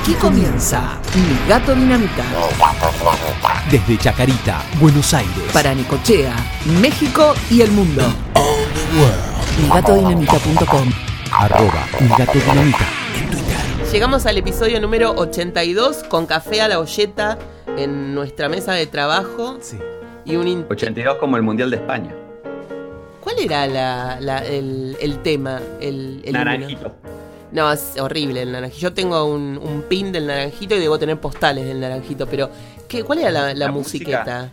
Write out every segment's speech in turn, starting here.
Aquí comienza Mi Gato Dinamita. Desde Chacarita, Buenos Aires. Para Nicochea, México y el mundo. MiGatoDinamita.com Arroba Mi Gato Dinamita en Twitter. Llegamos al episodio número 82 con café a la olleta en nuestra mesa de trabajo Sí. y un... in- 82 como el Mundial de España. ¿Cuál era la- la- el, el tema? El? Naranjito. No, es horrible el naranjito. Yo tengo un, un pin del naranjito y debo tener postales del naranjito, pero ¿qué, ¿cuál era la, la La musiqueta?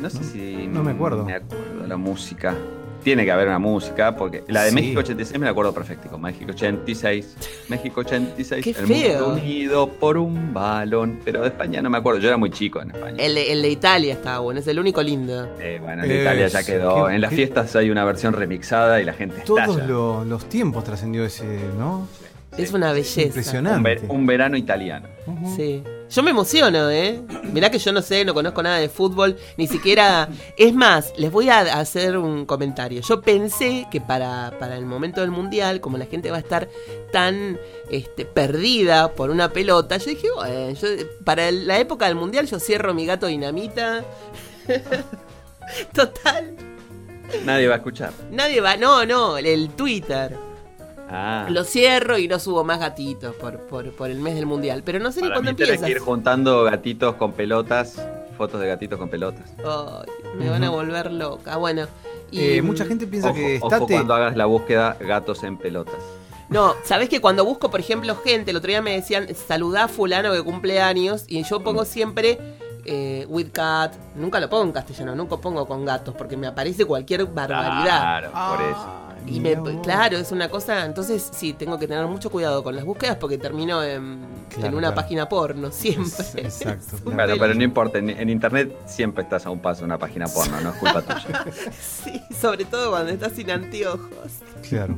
No sé si. no me acuerdo. Me acuerdo la música. Tiene que haber una música, porque la de Sí. México 86 me la acuerdo perfecto. México 86. México 86. Qué el feo. mundo unido por un balón. Pero de España no me acuerdo. Yo era muy chico en España. El, de- el de Italia estaba bueno, es el único lindo. Eh, bueno, en Es- Italia ya quedó. qué- en las qué- fiestas hay una versión remixada y la gente Todos estalla. lo- los tiempos trascendió ese, ¿no? Es una belleza. Un, Impresionante. ver- un verano italiano. Sí. Yo me emociono, ¿eh? Mirá que yo no sé, no conozco nada de fútbol, ni siquiera... Es más, les voy a hacer un comentario. Yo pensé que para, para el momento del Mundial, como la gente va a estar tan este, perdida por una pelota, yo dije, bueno, yo- para la época del Mundial yo cierro mi gato dinamita. Total. Nadie va a escuchar. Nadie va... No, no, el Twitter. Ah. Lo cierro y no subo más gatitos por, por, por el mes del Mundial. Pero no sé ni Para cuándo mí tenés empieza. que ir juntando gatitos con pelotas, fotos de gatitos con pelotas. Me van a volver loca. Bueno, y Eh, mucha gente piensa Ojo, que ojo cuando hagas la búsqueda gatos en pelotas. No, sabés que cuando busco, por ejemplo, gente, el otro día me decían, saludá a fulano que cumple años, y yo pongo siempre eh, with cat, nunca lo pongo en castellano, nunca pongo con gatos, porque me aparece cualquier barbaridad. Claro, por eso. Ah, Y me, claro, es una cosa, entonces sí, tengo que tener mucho cuidado con las búsquedas porque termino en, Claro, en una claro. página porno, siempre. Exacto, Es Claro, pero no importa, en, en internet siempre estás a un paso de una página porno, no es culpa tuya. Sí, sobre todo cuando estás sin anteojos. Claro.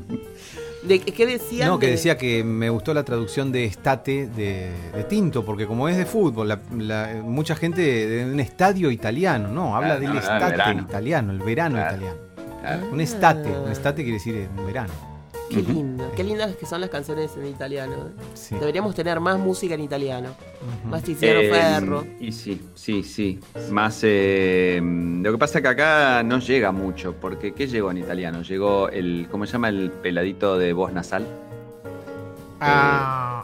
¿De qué decían? No, que de- decía que me gustó la traducción de estate de, de Tinto, porque como es de fútbol, la- la- mucha gente de un estadio italiano, no, habla Claro, del no, el estate italiano, el verano Claro. italiano. Claro. Un estate, Ah. un estate quiere decir un verano. Qué lindo, qué lindas que son las canciones en italiano. Sí. Deberíamos tener más música en italiano. Más Tiziano Eh, Ferro. Y sí, sí, sí. Más. eh, lo que pasa es que acá no llega mucho, porque ¿qué llegó en italiano? Llegó el. ¿Cómo se llama el peladito de voz nasal? Ah,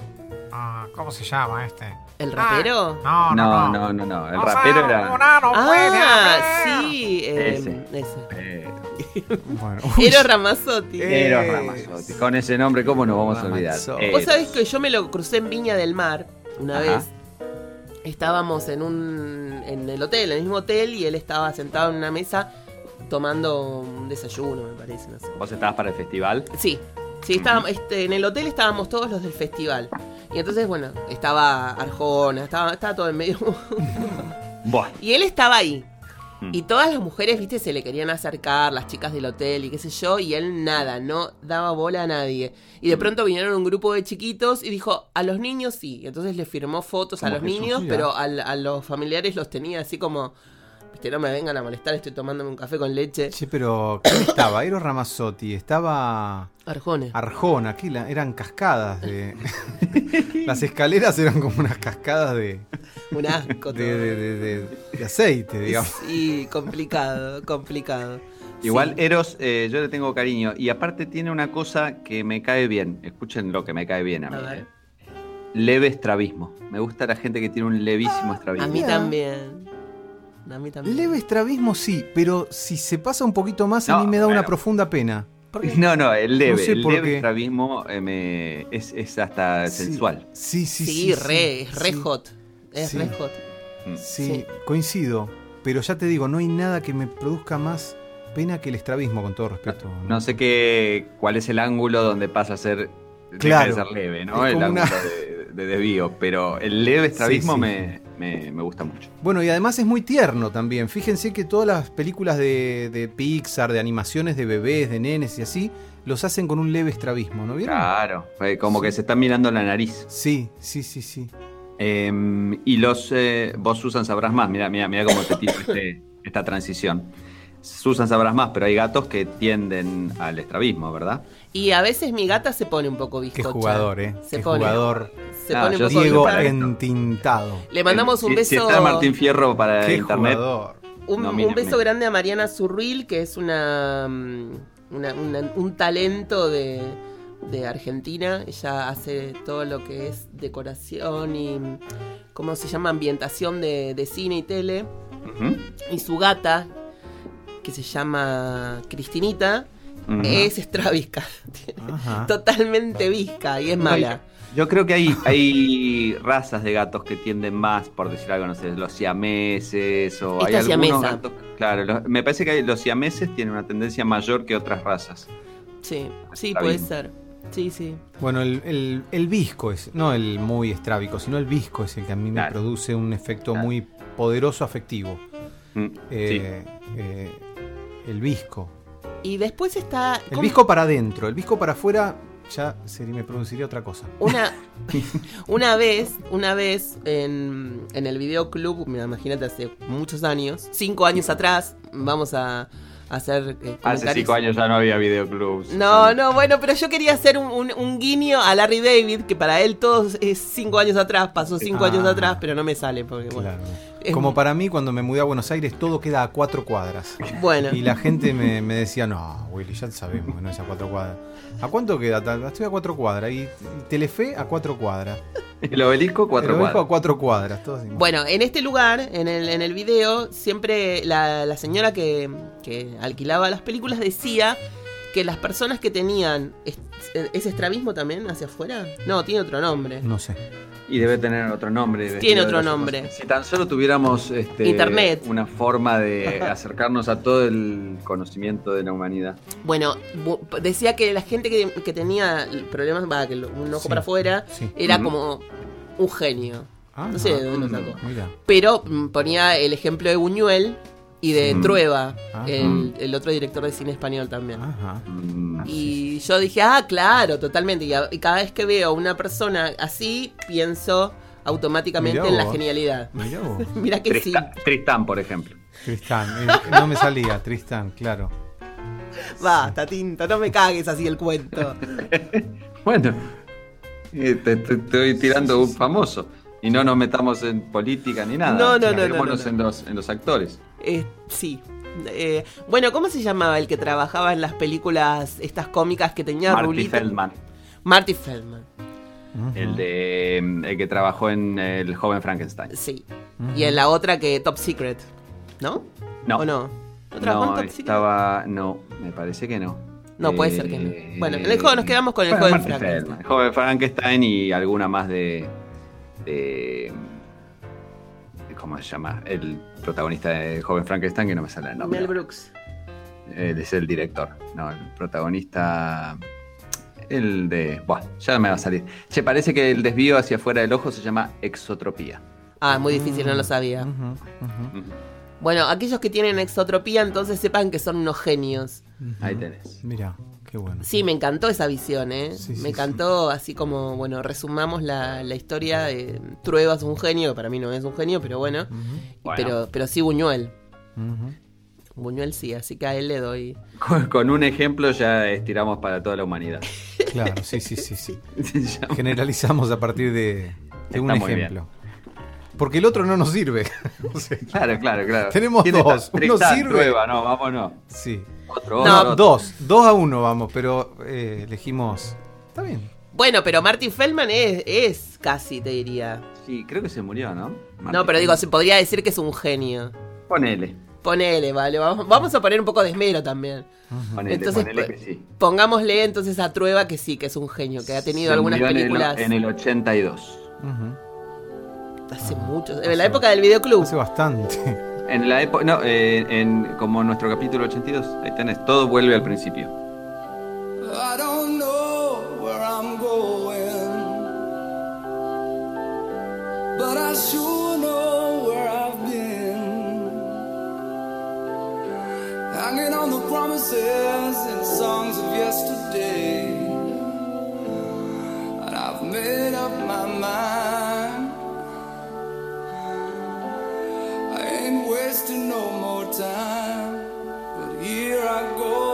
ah, ¿Cómo se llama este? ¿El rapero? No, no, no. no, no. no. El rapero era. ah, haber. sí. eh, Ese. eh, Eros Ramazzotti. Eh, Eros. Ramazzotti. Con ese nombre, ¿cómo nos vamos a olvidar? Eh, Vos sabés que yo me lo crucé en Viña del Mar una Ajá. vez. Estábamos en un en el hotel, en el mismo hotel, y él estaba sentado en una mesa tomando un desayuno, me parece, no sé. ¿Vos estabas para el festival? Sí, sí, estábamos, este, en el hotel estábamos todos los del festival. Y entonces, bueno, estaba Arjona, estaba, estaba todo en medio. Buah. y él estaba ahí. Mm. Y todas las mujeres, viste, se le querían acercar, las chicas del hotel y qué sé yo, y él nada, no daba bola a nadie. Y de pronto vinieron un grupo de chiquitos y dijo, a los niños sí. Y entonces le firmó fotos a los niños, pero al- a, los familiares los tenía así como, viste, no me vengan a molestar, estoy tomándome un café con leche. Che, pero ¿quién estaba? Eros Ramazzotti, estaba Arjona. Arjona, aquí la- eran cascadas de. Las escaleras eran como unas cascadas de, Un asco. de, de- de- de- de aceite, digamos. Sí, complicado, complicado. Igual Sí. Eros, eh, yo le tengo cariño. Y aparte tiene una cosa que me cae bien. Escuchen lo que me cae bien a mí. A ver. eh. Leve estrabismo. Me gusta la gente que tiene un levísimo estrabismo. A mí también. A mí también. Leve estrabismo sí, pero si se pasa un poquito más a No, mí me da una profunda pena. No, no, el leve. No sé el leve estrabismo eh, me- es, es hasta Sí. sensual. Sí, sí, Sí, sí. re, es re sí. hot. Es Sí. re hot. Mm. Sí, Sí. coincido. Pero ya te digo, no hay nada que me produzca más pena que el estrabismo, con todo respeto. No sé qué, cuál es el ángulo donde pasa a ser, deja Claro. de ser leve, ¿no? Es El ángulo una- de, de desvío. Pero el leve estrabismo Sí, sí. Me, me- me gusta mucho. Bueno, y además es muy tierno también. Fíjense que todas las películas de, de Pixar, de animaciones de bebés, de nenes y así, los hacen con un leve estrabismo, ¿no vieron? Claro, como que se están mirando la nariz. Sí, sí, sí, sí. Eh, y los, eh, vos Susan sabrás más, mira, mira, mira cómo te tiro este- esta transición. Susan sabrás más, pero hay gatos que tienden al estrabismo, ¿verdad? Y a veces mi gata se pone un poco Qué bizcocha. jugador, ¿eh? Se Qué pone. jugador. Se pone un yo poco Diego entintado. Le mandamos un Si- beso. Si está Martín Fierro para Qué internet. jugador. Un, No, un beso mira. grande a Mariana Zurril, que es una, mm, una- una- un talento de, de Argentina. Ella hace todo lo que es decoración y, ¿cómo se llama? Ambientación de, de cine y tele. Y su gata, que se llama Cristinita, es estrabisca. Ajá. Totalmente visca y es mala. Yo creo que hay, hay razas de gatos que tienden más, por decir algo, no sé, los siameses o hay algunos siamesa. gatos. Claro, los- me parece que hay- los siameses tienen una tendencia mayor que otras razas. Sí, sí, Está puede bien. ser. Sí, sí. Bueno, el, el, el visco es, no el muy estrábico, sino el visco es el que a mí me Claro. produce un efecto Claro. muy poderoso afectivo. Mm, Eh, eh, el visco. Y después está... El visco para adentro, el visco para afuera ya sería, me produciría otra cosa. Una, una vez, una vez en, en el videoclub, mira, imagínate hace muchos años, cinco años atrás, vamos a, a hacer eh, Hace cinco años ya no había videoclubs. No, no, bueno, pero yo quería hacer un, un- un guiño a Larry David, que para él todo es cinco años atrás, pasó cinco Ah. años atrás, pero no me sale porque, bueno. Es- Como para mí, cuando me mudé a Buenos Aires, todo queda a cuatro cuadras. Bueno, Y la gente me, me decía, no, Willy, ya sabemos que no es a cuatro cuadras. ¿A cuánto queda? tal? Estoy a cuatro cuadras. Y Telefe a cuatro cuadras. El obelisco, cuatro El obispo cuadras. a cuatro cuadras. todo así. Bueno, en este lugar, en el, en el video, siempre la, la señora que, que alquilaba las películas decía que las personas que tenían... ¿Es, ¿es estrabismo también hacia afuera? No, tiene otro nombre. No sé. Y debe tener otro nombre. Tiene otro nombre. cosas. Si tan solo tuviéramos este, Internet. una forma de acercarnos a todo el conocimiento de la humanidad. Bueno, bu- decía que la gente que, que tenía problemas, que un ojo Sí, para afuera, sí. era como un genio. Ah, No sé de dónde lo mm, sacó. Mira. Pero mm, ponía el ejemplo de Buñuel y de Sí. Trueba, el, el otro director de cine español también. Ajá. Mm, Y yo dije, ah, claro, totalmente. Y, a- y cada vez que veo a una persona así, pienso automáticamente en la genialidad. Mirá vos. Mira que sí. Tristán, Tristán, por ejemplo. Tristán. eh, no me salía, Tristán, claro. Basta, tinta, no me cagues así el cuento. Bueno, eh, te, te- te estoy tirando un famoso. Y no nos metamos en política ni nada. No, no, no, Quedémonos no, no, En, los, en los actores. Eh, sí. Eh, bueno, ¿cómo se llamaba el que trabajaba en las películas estas cómicas que tenía Marty rulito? Feldman, Marty Feldman, el de el que trabajó en El joven Frankenstein. sí. Y en la otra que Top Secret, ¿no? No. ¿O no? ¿No trabajó en No, Top Secret? estaba. No, me parece que no. No, puede Eh, ser que no. Bueno, en el juego nos quedamos con el bueno, joven Frankenstein. Feldman, El joven Frankenstein y alguna más de. De ¿Cómo se llama? El protagonista de Joven Frankenstein, que no me sale el nombre. Mel Brooks. Él es el director. No, el protagonista. El de. Bueno, ya me va a salir. Se parece que el desvío hacia afuera del ojo se llama exotropía. Ah, muy difícil, no lo sabía. Ujú. Ujú. Bueno, aquellos que tienen exotropía, entonces sepan que son unos genios. Ahí tenés. Mira, qué bueno. Sí, me encantó esa visión, ¿eh? Sí, sí, me encantó, así como, bueno, resumamos la, la historia de Trueba es un genio, que para mí no es un genio, pero bueno. Bueno. Pero, pero sí Buñuel. Buñuel sí, así que a él le doy. Con, con un ejemplo ya estiramos para toda la humanidad. Claro, sí, sí, sí, sí. Generalizamos a partir de, de un ejemplo. Porque el otro no nos sirve. O sea, claro, claro, claro. Tenemos ¿Quién dos. Uno sirve. Trueba, no, vámonos. sí. Otro, No. Dos. Dos a uno vamos, pero eh, elegimos. Está bien. Bueno, pero Martin Feldman es, es casi, te diría. Sí, creo que se murió, ¿no? No, pero digo, se podría decir que es un genio. Ponele. Ponele, vale. Vamos, vamos a poner un poco de esmero también. Ponele, Entonces, ponele que sí. Pongámosle entonces a Trueba que sí, que es un genio, que ha tenido Se algunas murió en el- películas En el, 82. Ujú. hace mucho. En la época del videoclub. Hace bastante. En la época. No, eh, en, como nuestro capítulo 82. Ahí tenés. Todo vuelve al principio. I don't know where I'm going, but I sure know where I've been. Hanging on the promises and songs of yesterday, and I've made up my mind. wasting no more time, but here I go.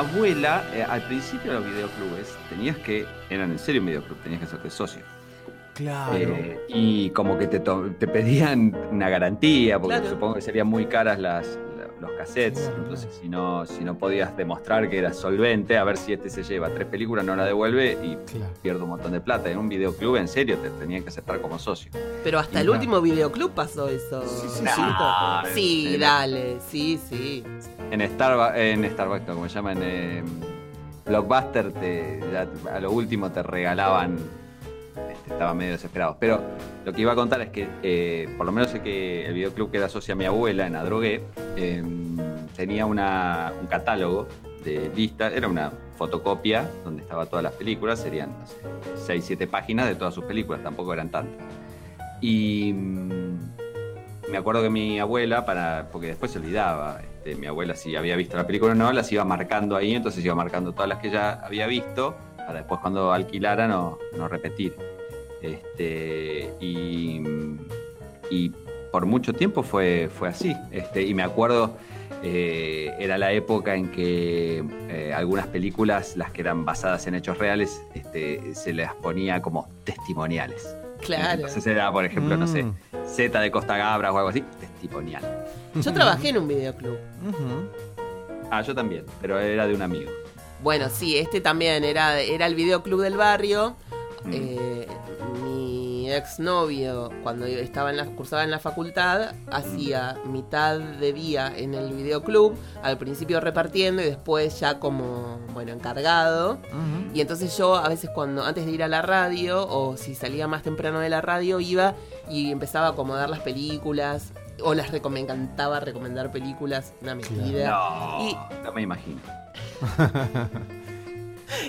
Abuela, eh, al principio de los videoclubes, tenías que, eran en serio un videoclub, tenías que hacerte socio. Claro. Eh, y como que te, te pedían una garantía, porque Claro. supongo que serían muy caras las, la- los cassettes. Claro, entonces, si no, si no podías demostrar que eras solvente, a ver si este se lleva tres películas, no la devuelve y Claro. pierde un montón de plata. En un videoclub, en serio, te tenían que aceptar como socio. Pero hasta el Claro. último videoclub pasó eso. Sí, sí, sí. Sí, En- dale, sí, sí. En Starbucks, en Starbucks, como se llama, en eh, Blockbuster, te, a lo último te regalaban. este, estaban medio desesperados. Pero lo que iba a contar es que, eh, por lo menos sé que el videoclub que era socia mi abuela en Adrogué, eh, tenía una- un catálogo de listas, era una fotocopia donde estaba todas las películas, serían, no sé, 6, 7 páginas de todas sus películas, tampoco eran tantas. Y mm, me acuerdo que mi abuela, para porque después se olvidaba, este, mi abuela si había visto la película o no, las iba marcando ahí, entonces iba marcando todas las que ya había visto, para después cuando alquilara no, no repetir. Este, y, y por mucho tiempo fue, fue así. Este, y me acuerdo, eh, era la época en que eh, algunas películas, las que eran basadas en hechos reales, este, se las ponía como testimoniales. Claro. Entonces era, por ejemplo, no sé, Mm. Z de Costa Gabras o algo así, testimonial. Yo trabajé en un videoclub. Ah, yo también, pero era de un amigo. Bueno, sí, este también era, era el videoclub del barrio. Mm. Eh, mi exnovio, cuando yo estaba en la, cursaba en la facultad, hacía mitad de día en el videoclub, al principio repartiendo y después ya como, bueno, encargado. Y entonces yo a veces cuando, antes de ir a la radio, o si salía más temprano de la radio, iba y empezaba a acomodar las películas. O las recom- me encantaba recomendar películas, una mentira. No, Y- no me imagino.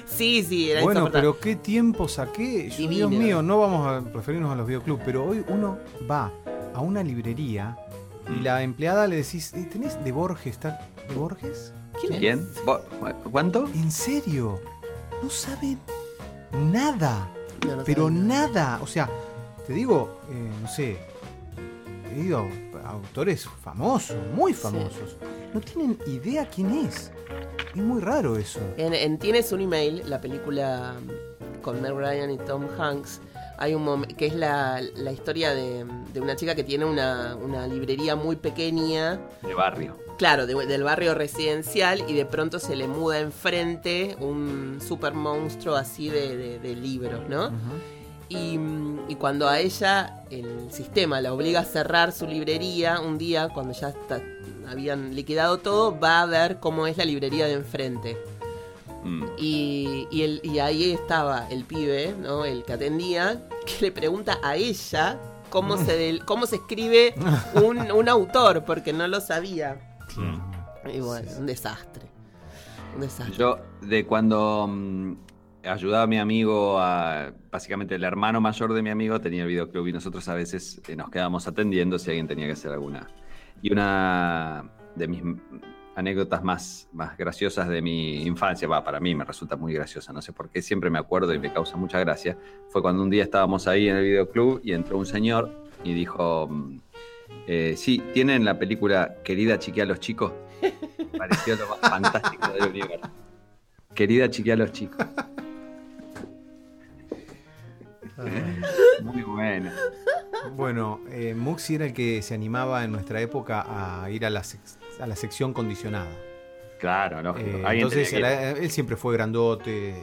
Sí, sí, era Bueno, pero qué tiempo saqué. Yo, Divino. Dios mío, no vamos a referirnos a los videoclubs, pero hoy uno va a una librería y Mm. la empleada le decís, "Eh, ¿tenés de Borges? ¿Está de Borges? ¿Quién es? ¿Quién? ¿Vos- ¿Cuánto? ¿En serio? No saben nada, No, no pero sabía. nada. O sea, te digo, eh, no sé, he ido a autores famosos, muy famosos. No tienen idea quién es. Es muy raro eso. En, en Tienes un email, la película mm, con Meg Ryan y Tom Hanks, hay un momento que es la, la historia de, de una chica que tiene una, una librería muy pequeña, De barrio. claro, de- del barrio residencial, y de pronto se le muda enfrente un super monstruo así de, de- de libros, ¿no? Y, mm, y cuando a ella el sistema la obliga a cerrar su librería, un día, cuando ya está- habían liquidado todo, va a ver cómo es la librería de enfrente. Mm. Y, y, el- y ahí estaba el pibe, ¿no? El que atendía, que le pregunta a ella cómo se, del- cómo se escribe un, un autor, porque no lo sabía. Y bueno, un desastre. Un desastre. Yo, de cuando mm, ayudaba a mi amigo, a, básicamente el hermano mayor de mi amigo tenía el videoclub y nosotros a veces eh, nos quedábamos atendiendo si alguien tenía que hacer alguna. Y una de mis anécdotas más, más graciosas de mi infancia, va, para mí me resulta muy graciosa, no sé por qué, siempre me acuerdo y me causa mucha gracia, fue cuando un día estábamos ahí en el videoclub y entró un señor y dijo, mm, eh, sí, ¿tienen la película Querida Chiquea a los chicos? Pareció lo más fantástico del universo. Querida Chiquea a los chicos. Muy buena. Bueno, eh, Muxi era el que se animaba en nuestra época a ir a la, sec- a la sección condicionada. Claro, lógico. Eh, entonces él siempre fue grandote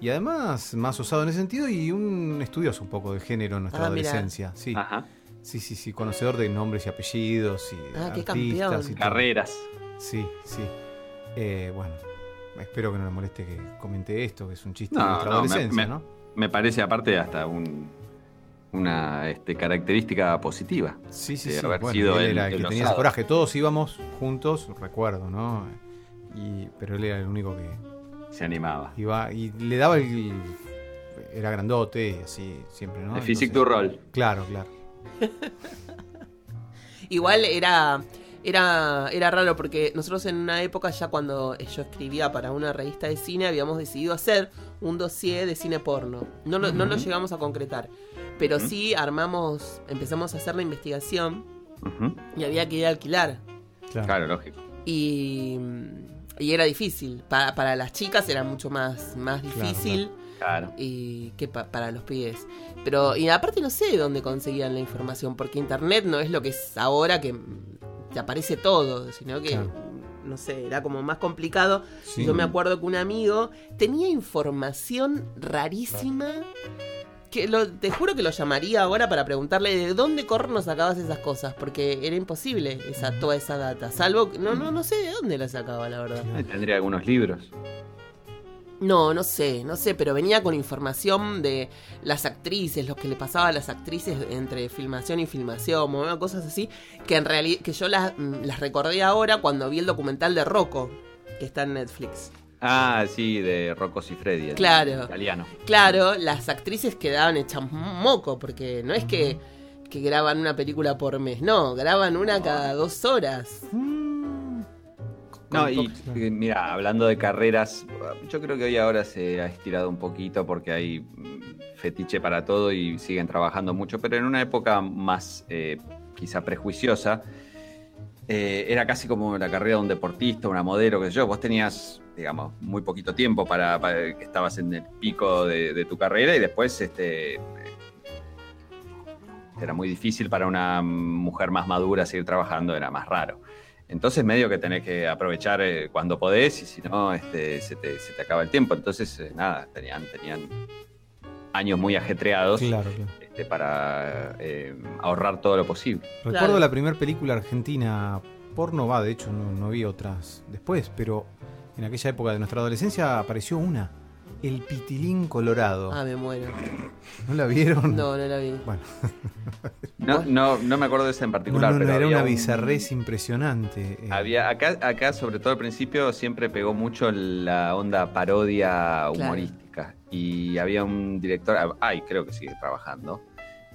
y, y además más osado en ese sentido y un estudioso un poco del género en nuestra Ah, adolescencia. Sí, Ajá. sí, sí, sí, conocedor de nombres y apellidos y Ah, qué artistas y todo. Carreras. Sí, sí. Eh, bueno, espero que no le moleste que comente esto, que es un chiste No, de nuestra no, me- adolescencia, me- ¿no? Me parece aparte hasta un, una este, característica positiva. Sí, sí, de sí. haber Bueno, sido él el- era el, el que tenía ese coraje. Todos íbamos juntos, recuerdo, ¿no? Y, pero él era el único que Se animaba. iba y le daba el. Era grandote y así, siempre, ¿no? El physique du rol. Claro, claro. Igual era, era, era raro porque nosotros en una época ya cuando yo escribía para una revista de cine habíamos decidido hacer un dossier de cine porno. No lo, no lo llegamos a concretar, pero sí armamos, empezamos a hacer la investigación y había que ir a alquilar. claro. Claro, lógico. Y, Y era difícil. Pa- para las chicas era mucho más, más difícil Claro. y que pa- para los pibes. Pero, y aparte no sé de dónde conseguían la información, porque internet no es lo que es ahora que te aparece todo, sino que, Claro. No sé, era como más complicado. Sí. Yo me acuerdo que un amigo tenía información rarísima. Que lo- te juro que lo llamaría ahora para preguntarle de dónde corno sacabas esas cosas, porque era imposible esa, toda esa data. Salvo que no, no, no sé de dónde la sacaba, la verdad. Tendría algunos libros. No, no sé, no sé, pero venía con información de las actrices, lo que le pasaba a las actrices entre filmación y filmación, cosas así, que en realidad que yo las, mm, las recordé ahora cuando vi el documental de Rocco, que está en Netflix. Ah, sí, de Rocco Siffredi. el Claro. Italiano. Claro, las actrices quedaban hechas moco, porque no es que, que graban una película por mes, no, graban una cada dos horas. No, y mira, hablando de carreras, yo creo que hoy ahora se ha estirado un poquito porque hay mm, fetiche para todo y siguen trabajando mucho, pero en una época más eh, quizá prejuiciosa, eh, era casi como la carrera de un deportista, una modelo, sé yo. Vos tenías, digamos, muy poquito tiempo para, para que estabas en el pico de, de tu carrera y después este, eh, era muy difícil para una mujer más madura seguir trabajando, era más raro. Entonces medio que tenés que aprovechar eh, cuando podés y si no, este, se, te, se te acaba el tiempo. Entonces, eh, nada, tenían, tenían años muy ajetreados Claro, claro. este, para eh, ahorrar todo lo posible. Recuerdo Claro. la primera película argentina porno, va, de hecho no, no vi otras después, pero en aquella época de nuestra adolescencia apareció una, El Pitilín Colorado. Ah, me muero. ¿No la vieron? No, no la vi. Bueno, No, no, no me acuerdo de esa en particular, no, no, pero era una un- bizarrez impresionante. eh. Había, acá, acá, sobre todo al principio, siempre pegó mucho la onda parodia humorística. Y había un director, ay, creo que sigue trabajando,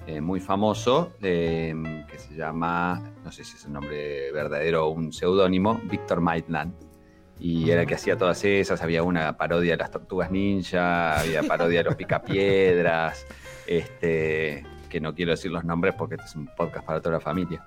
eh, muy famoso, eh, que se llama, no sé si es el nombre verdadero o un seudónimo, Víctor Maitland. Y era el que hacía todas esas, había una parodia de las tortugas ninja, había parodia de los picapiedras, este, que no quiero decir los nombres porque este es un podcast para toda la familia.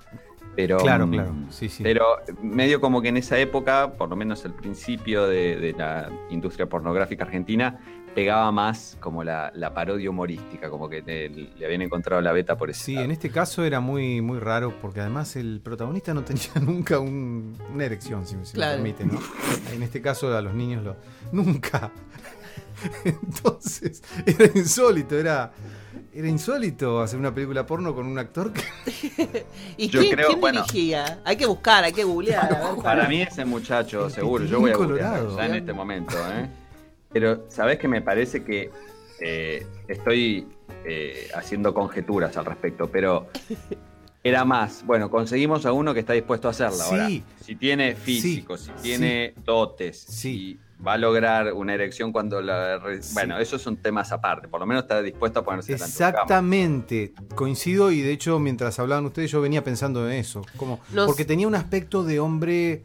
Pero, Claro, mm, claro. Sí, sí. pero medio como que en esa época, por lo menos el principio de, de la industria pornográfica argentina, pegaba más como la, la parodia humorística, como que te- le habían encontrado la beta por ese Sí, lado. en este caso era muy, muy raro porque además el protagonista no tenía nunca un- una erección, si, si Claro. me permite, ¿no? En este caso a los niños lo... Nunca. Entonces era insólito, era, era insólito hacer una película porno con un actor que... ¿Y Yo quién, creo, quién bueno. dirigía? Hay que buscar, hay que googlear. Para mí ese muchacho, El seguro, yo voy a googlear Colorado. ya en este momento, ¿eh? Pero, ¿sabés que me parece que eh, estoy eh, haciendo conjeturas al respecto? Pero era más, bueno, conseguimos a uno que está dispuesto a hacerla Sí. ahora. Si tiene físico, Sí, si tiene dotes, Sí. si va a lograr una erección cuando la... re- Sí. Bueno, esos son temas aparte, por lo menos está dispuesto a ponerse. Exactamente, coincido y de hecho mientras hablaban ustedes yo venía pensando en eso, como porque tenía un aspecto de hombre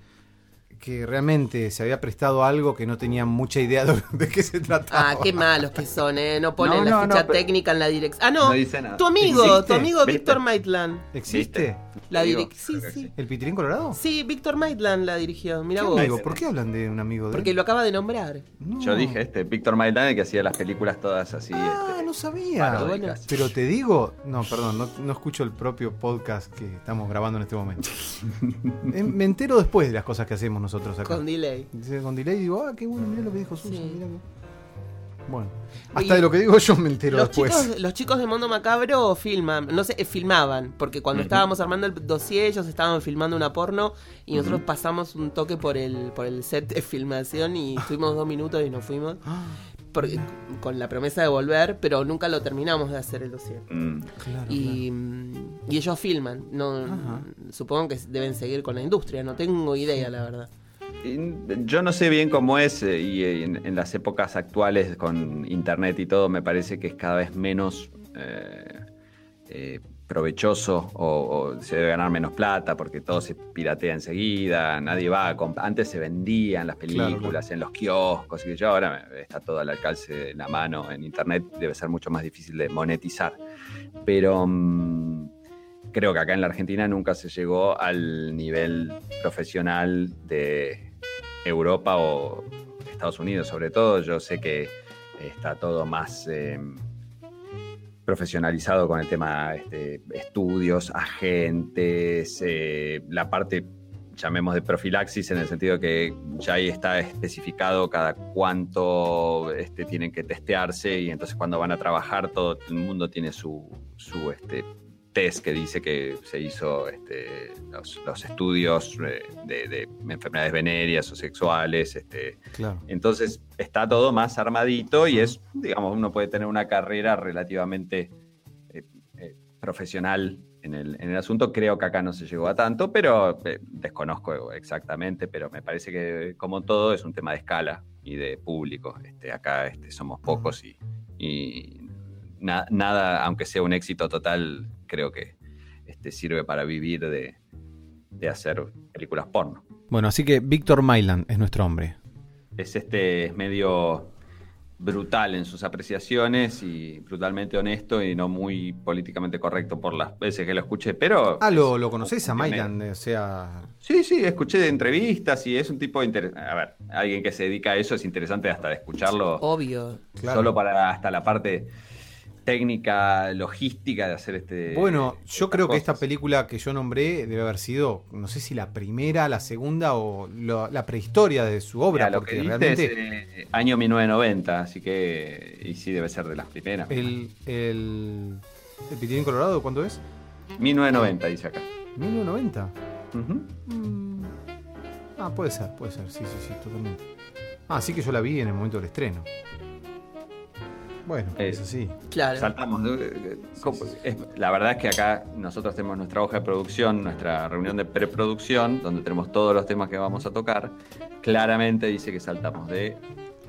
que realmente se había prestado algo que no tenía mucha idea de, de qué se trataba. Ah, qué malos que son, ¿eh? No ponen No, la no, ficha no, pero- técnica en la dirección. Ah, no. No dice nada. Tu amigo, ¿Existe? tu amigo ¿Viste? Víctor Maitland. ¿Existe? La sí. ¿El Pitilín Colorado? Sí, Víctor Maitland la dirigió. Mira ¿Qué vos. amigo? ¿Por qué hablan de un amigo de Porque él? lo acaba de nombrar. No. Yo dije este, Víctor Maitland, el que hacía las películas todas así. Ah, este, no sabía. paródicas. Pero te digo, no, perdón, no, no escucho el propio podcast que estamos grabando en este momento. Eh, Me entero después de las cosas que hacemos nosotros acá. Con delay. Dice, Con delay digo, ah, qué bueno, mirá lo que dijo Susan. Sí. mirá que- Bueno, hasta Oye, de lo que digo yo me entero Los después. chicos, los chicos de Mundo Macabro filman, no sé, eh, filmaban, porque cuando estábamos armando el dossier ellos estaban filmando una porno y nosotros pasamos un toque por el, por el set de filmación y estuvimos dos minutos y nos fuimos Ah, porque- con la promesa de volver, pero nunca lo terminamos de hacer el dossier. mm, claro, Y, mm, y ellos filman, no Ajá. supongo que deben seguir con la industria, no tengo idea la verdad. y Yo no sé bien cómo es eh, y eh, en, en las épocas actuales con internet y todo me parece que es cada vez menos eh, eh, provechoso o, o se debe ganar menos plata porque todo se piratea enseguida, nadie va a comprar. Antes se vendían las películas claro. en los kioscos y yo ahora está todo al alcance de la mano en internet, debe ser mucho más difícil de monetizar. Pero mm, creo que acá en la Argentina nunca se llegó al nivel profesional de Europa o Estados Unidos sobre todo. Yo sé que está todo más eh, profesionalizado con el tema este, estudios, agentes, eh, la parte, llamemos de profilaxis, en el sentido que ya ahí está especificado cada cuánto este, tienen que testearse y entonces cuando van a trabajar todo el mundo tiene su, su este, test que dice que se hizo este, los, los estudios eh, de, de enfermedades venéreas o sexuales, este, Claro. entonces está todo más armadito y es, digamos, uno puede tener una carrera relativamente eh, eh, profesional en el, en el asunto. Creo que acá no se llegó a tanto, pero eh, desconozco exactamente, pero me parece que como todo es un tema de escala y de público. Este, acá este, somos pocos y, y na- nada, aunque sea un éxito total, creo que este, sirve para vivir de, de hacer películas porno. Bueno, así que Víctor Mailand es nuestro hombre. es este es medio brutal en sus apreciaciones y brutalmente honesto y no muy políticamente correcto por las veces que lo escuché, pero Ah, ¿lo, lo conoces a Mailand? O sea, sí, sí, escuché de entrevistas y es un tipo interesante. A ver, alguien que se dedica a eso es interesante hasta de escucharlo Obvio. claro. solo para hasta la parte técnica, logística de hacer este. Bueno, yo creo que esta película que yo nombré debe haber sido, no sé si la primera, la segunda o lo- la prehistoria de su obra, Mira, lo que realmente es eh, año 1990, así que. Y sí, debe ser de las primeras. el, el, el Pitilín Colorado, ¿cuándo es? 1990, dice acá. 1990. Ujú. Mm. Ah, puede ser, puede ser, sí, sí, sí, totalmente. Ah, sí que yo la vi en el momento del estreno. Bueno, Eh, es así. Claro. Saltamos. ¿no? Eh. Es- la verdad es que acá nosotros tenemos nuestra hoja de producción, nuestra reunión de preproducción, donde tenemos todos los temas que vamos a tocar. Claramente dice que saltamos de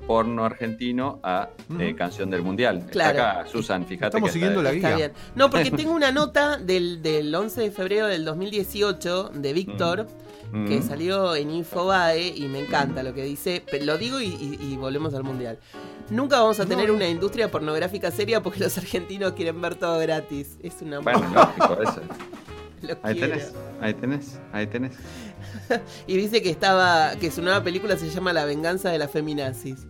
porno argentino a eh, canción del mundial. Está Claro. acá, Susan, fíjate. Estamos que siguiendo la Está guía. bien. No, porque tengo una nota del, del 11 de febrero del 2018 de Víctor, Mm. Que salió en Infobae y me encanta lo que dice. Lo digo y, y- y volvemos al mundial. Nunca vamos a tener una industria pornográfica seria porque los argentinos quieren ver todo gratis. Es una Bueno, lógico, eso. lo Ahí quiero. tenés, ahí tenés, ahí tenés. Y dice que estaba que su nueva película se llama La venganza de las feminazis.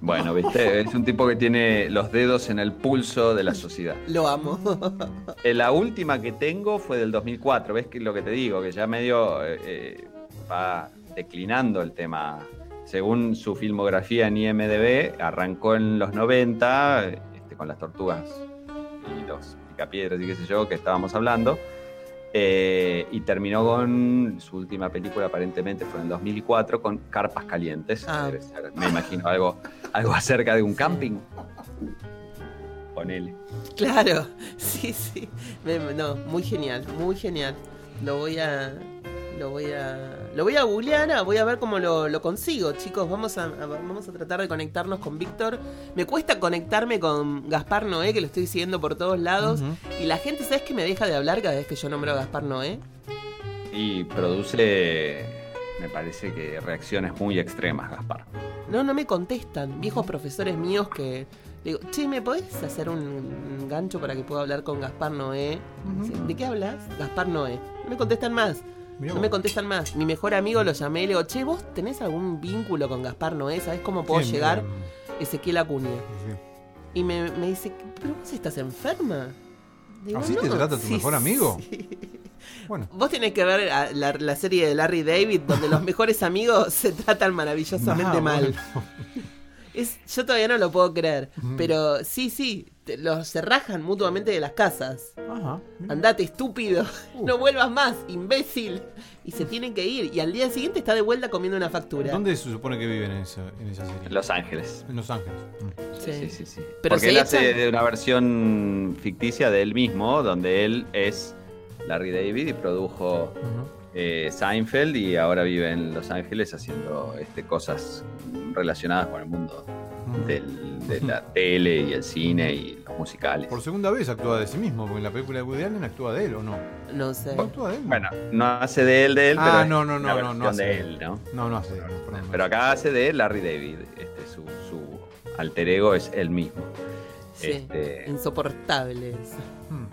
Bueno, viste, es un tipo que tiene los dedos en el pulso de la sociedad. Lo amo. Eh, La última que tengo fue del 2004, ¿ves que lo que te digo? Que ya medio eh, eh, va declinando el tema. Según su filmografía en IMDB, arrancó en los 90 eh, este, con las tortugas y los picapiedras y qué sé yo que estábamos hablando. Eh, y terminó con su última película, aparentemente fue en el 2004, con Carpas Calientes. Ah. Ser, me imagino algo, algo acerca de un camping. Ponele. Claro, sí, sí. No, muy genial, muy genial. Lo voy a. Lo voy a. Lo voy a googlear, voy a ver cómo lo, lo consigo, chicos. Vamos a, a- vamos a tratar de conectarnos con Víctor. Me cuesta conectarme con Gaspar Noé, que lo estoy siguiendo por todos lados. Y la gente, ¿sabes que me deja de hablar cada vez que yo nombro a Gaspar Noé? Y produce, me parece que reacciones muy extremas, Gaspar. No, no me contestan. Viejos profesores míos que. Digo, che, ¿me podés hacer un, gancho para que pueda hablar con Gaspar Noé? ¿De qué hablas? Gaspar Noé. No me contestan más. Mirá no vos. me contestan más. Mi mejor amigo lo llamé y le digo, che, ¿vos tenés algún vínculo con Gaspar Noé? ¿Sabés cómo puedo Sí, llegar? Ezequiel Acuña. sí. Y me, me dice, ¿pero vos estás enferma? Digo, ¿Así te "No, trata tu mejor amigo? sí". Bueno, Vos tenés que ver a- la, la serie de Larry David, donde los mejores amigos se tratan maravillosamente Ah, mal. bueno. Es, yo todavía no lo puedo creer. Pero sí, sí, te- los se rajan mutuamente de las casas. Ajá. Andate, estúpido. Uh. No vuelvas más, imbécil. Y se tienen que ir. Y al día siguiente está de vuelta comiendo una factura. ¿Dónde se supone que viven en esa, en esa serie? En Los Ángeles. En Los Ángeles. Mm. Sí. Sí, sí, sí. Pero Porque se él hace echan- de una versión ficticia de él mismo, donde él es Larry David y produjo. Eh, Seinfeld y ahora vive en Los Ángeles haciendo este, cosas relacionadas con el mundo del- de la tele y el cine y los musicales. Por segunda vez actúa de sí mismo, porque en la película de Woody Allen actúa de él o no. No sé. ¿No actúa de él? Bueno, no hace de él de él, Ah, pero no, no, no, no, no hace de él, ¿no? No, no hace de él, no, perdón, no Pero acá hace de Larry David, este, su, su alter ego es él mismo. Sí. Este, Insoportables. Mm.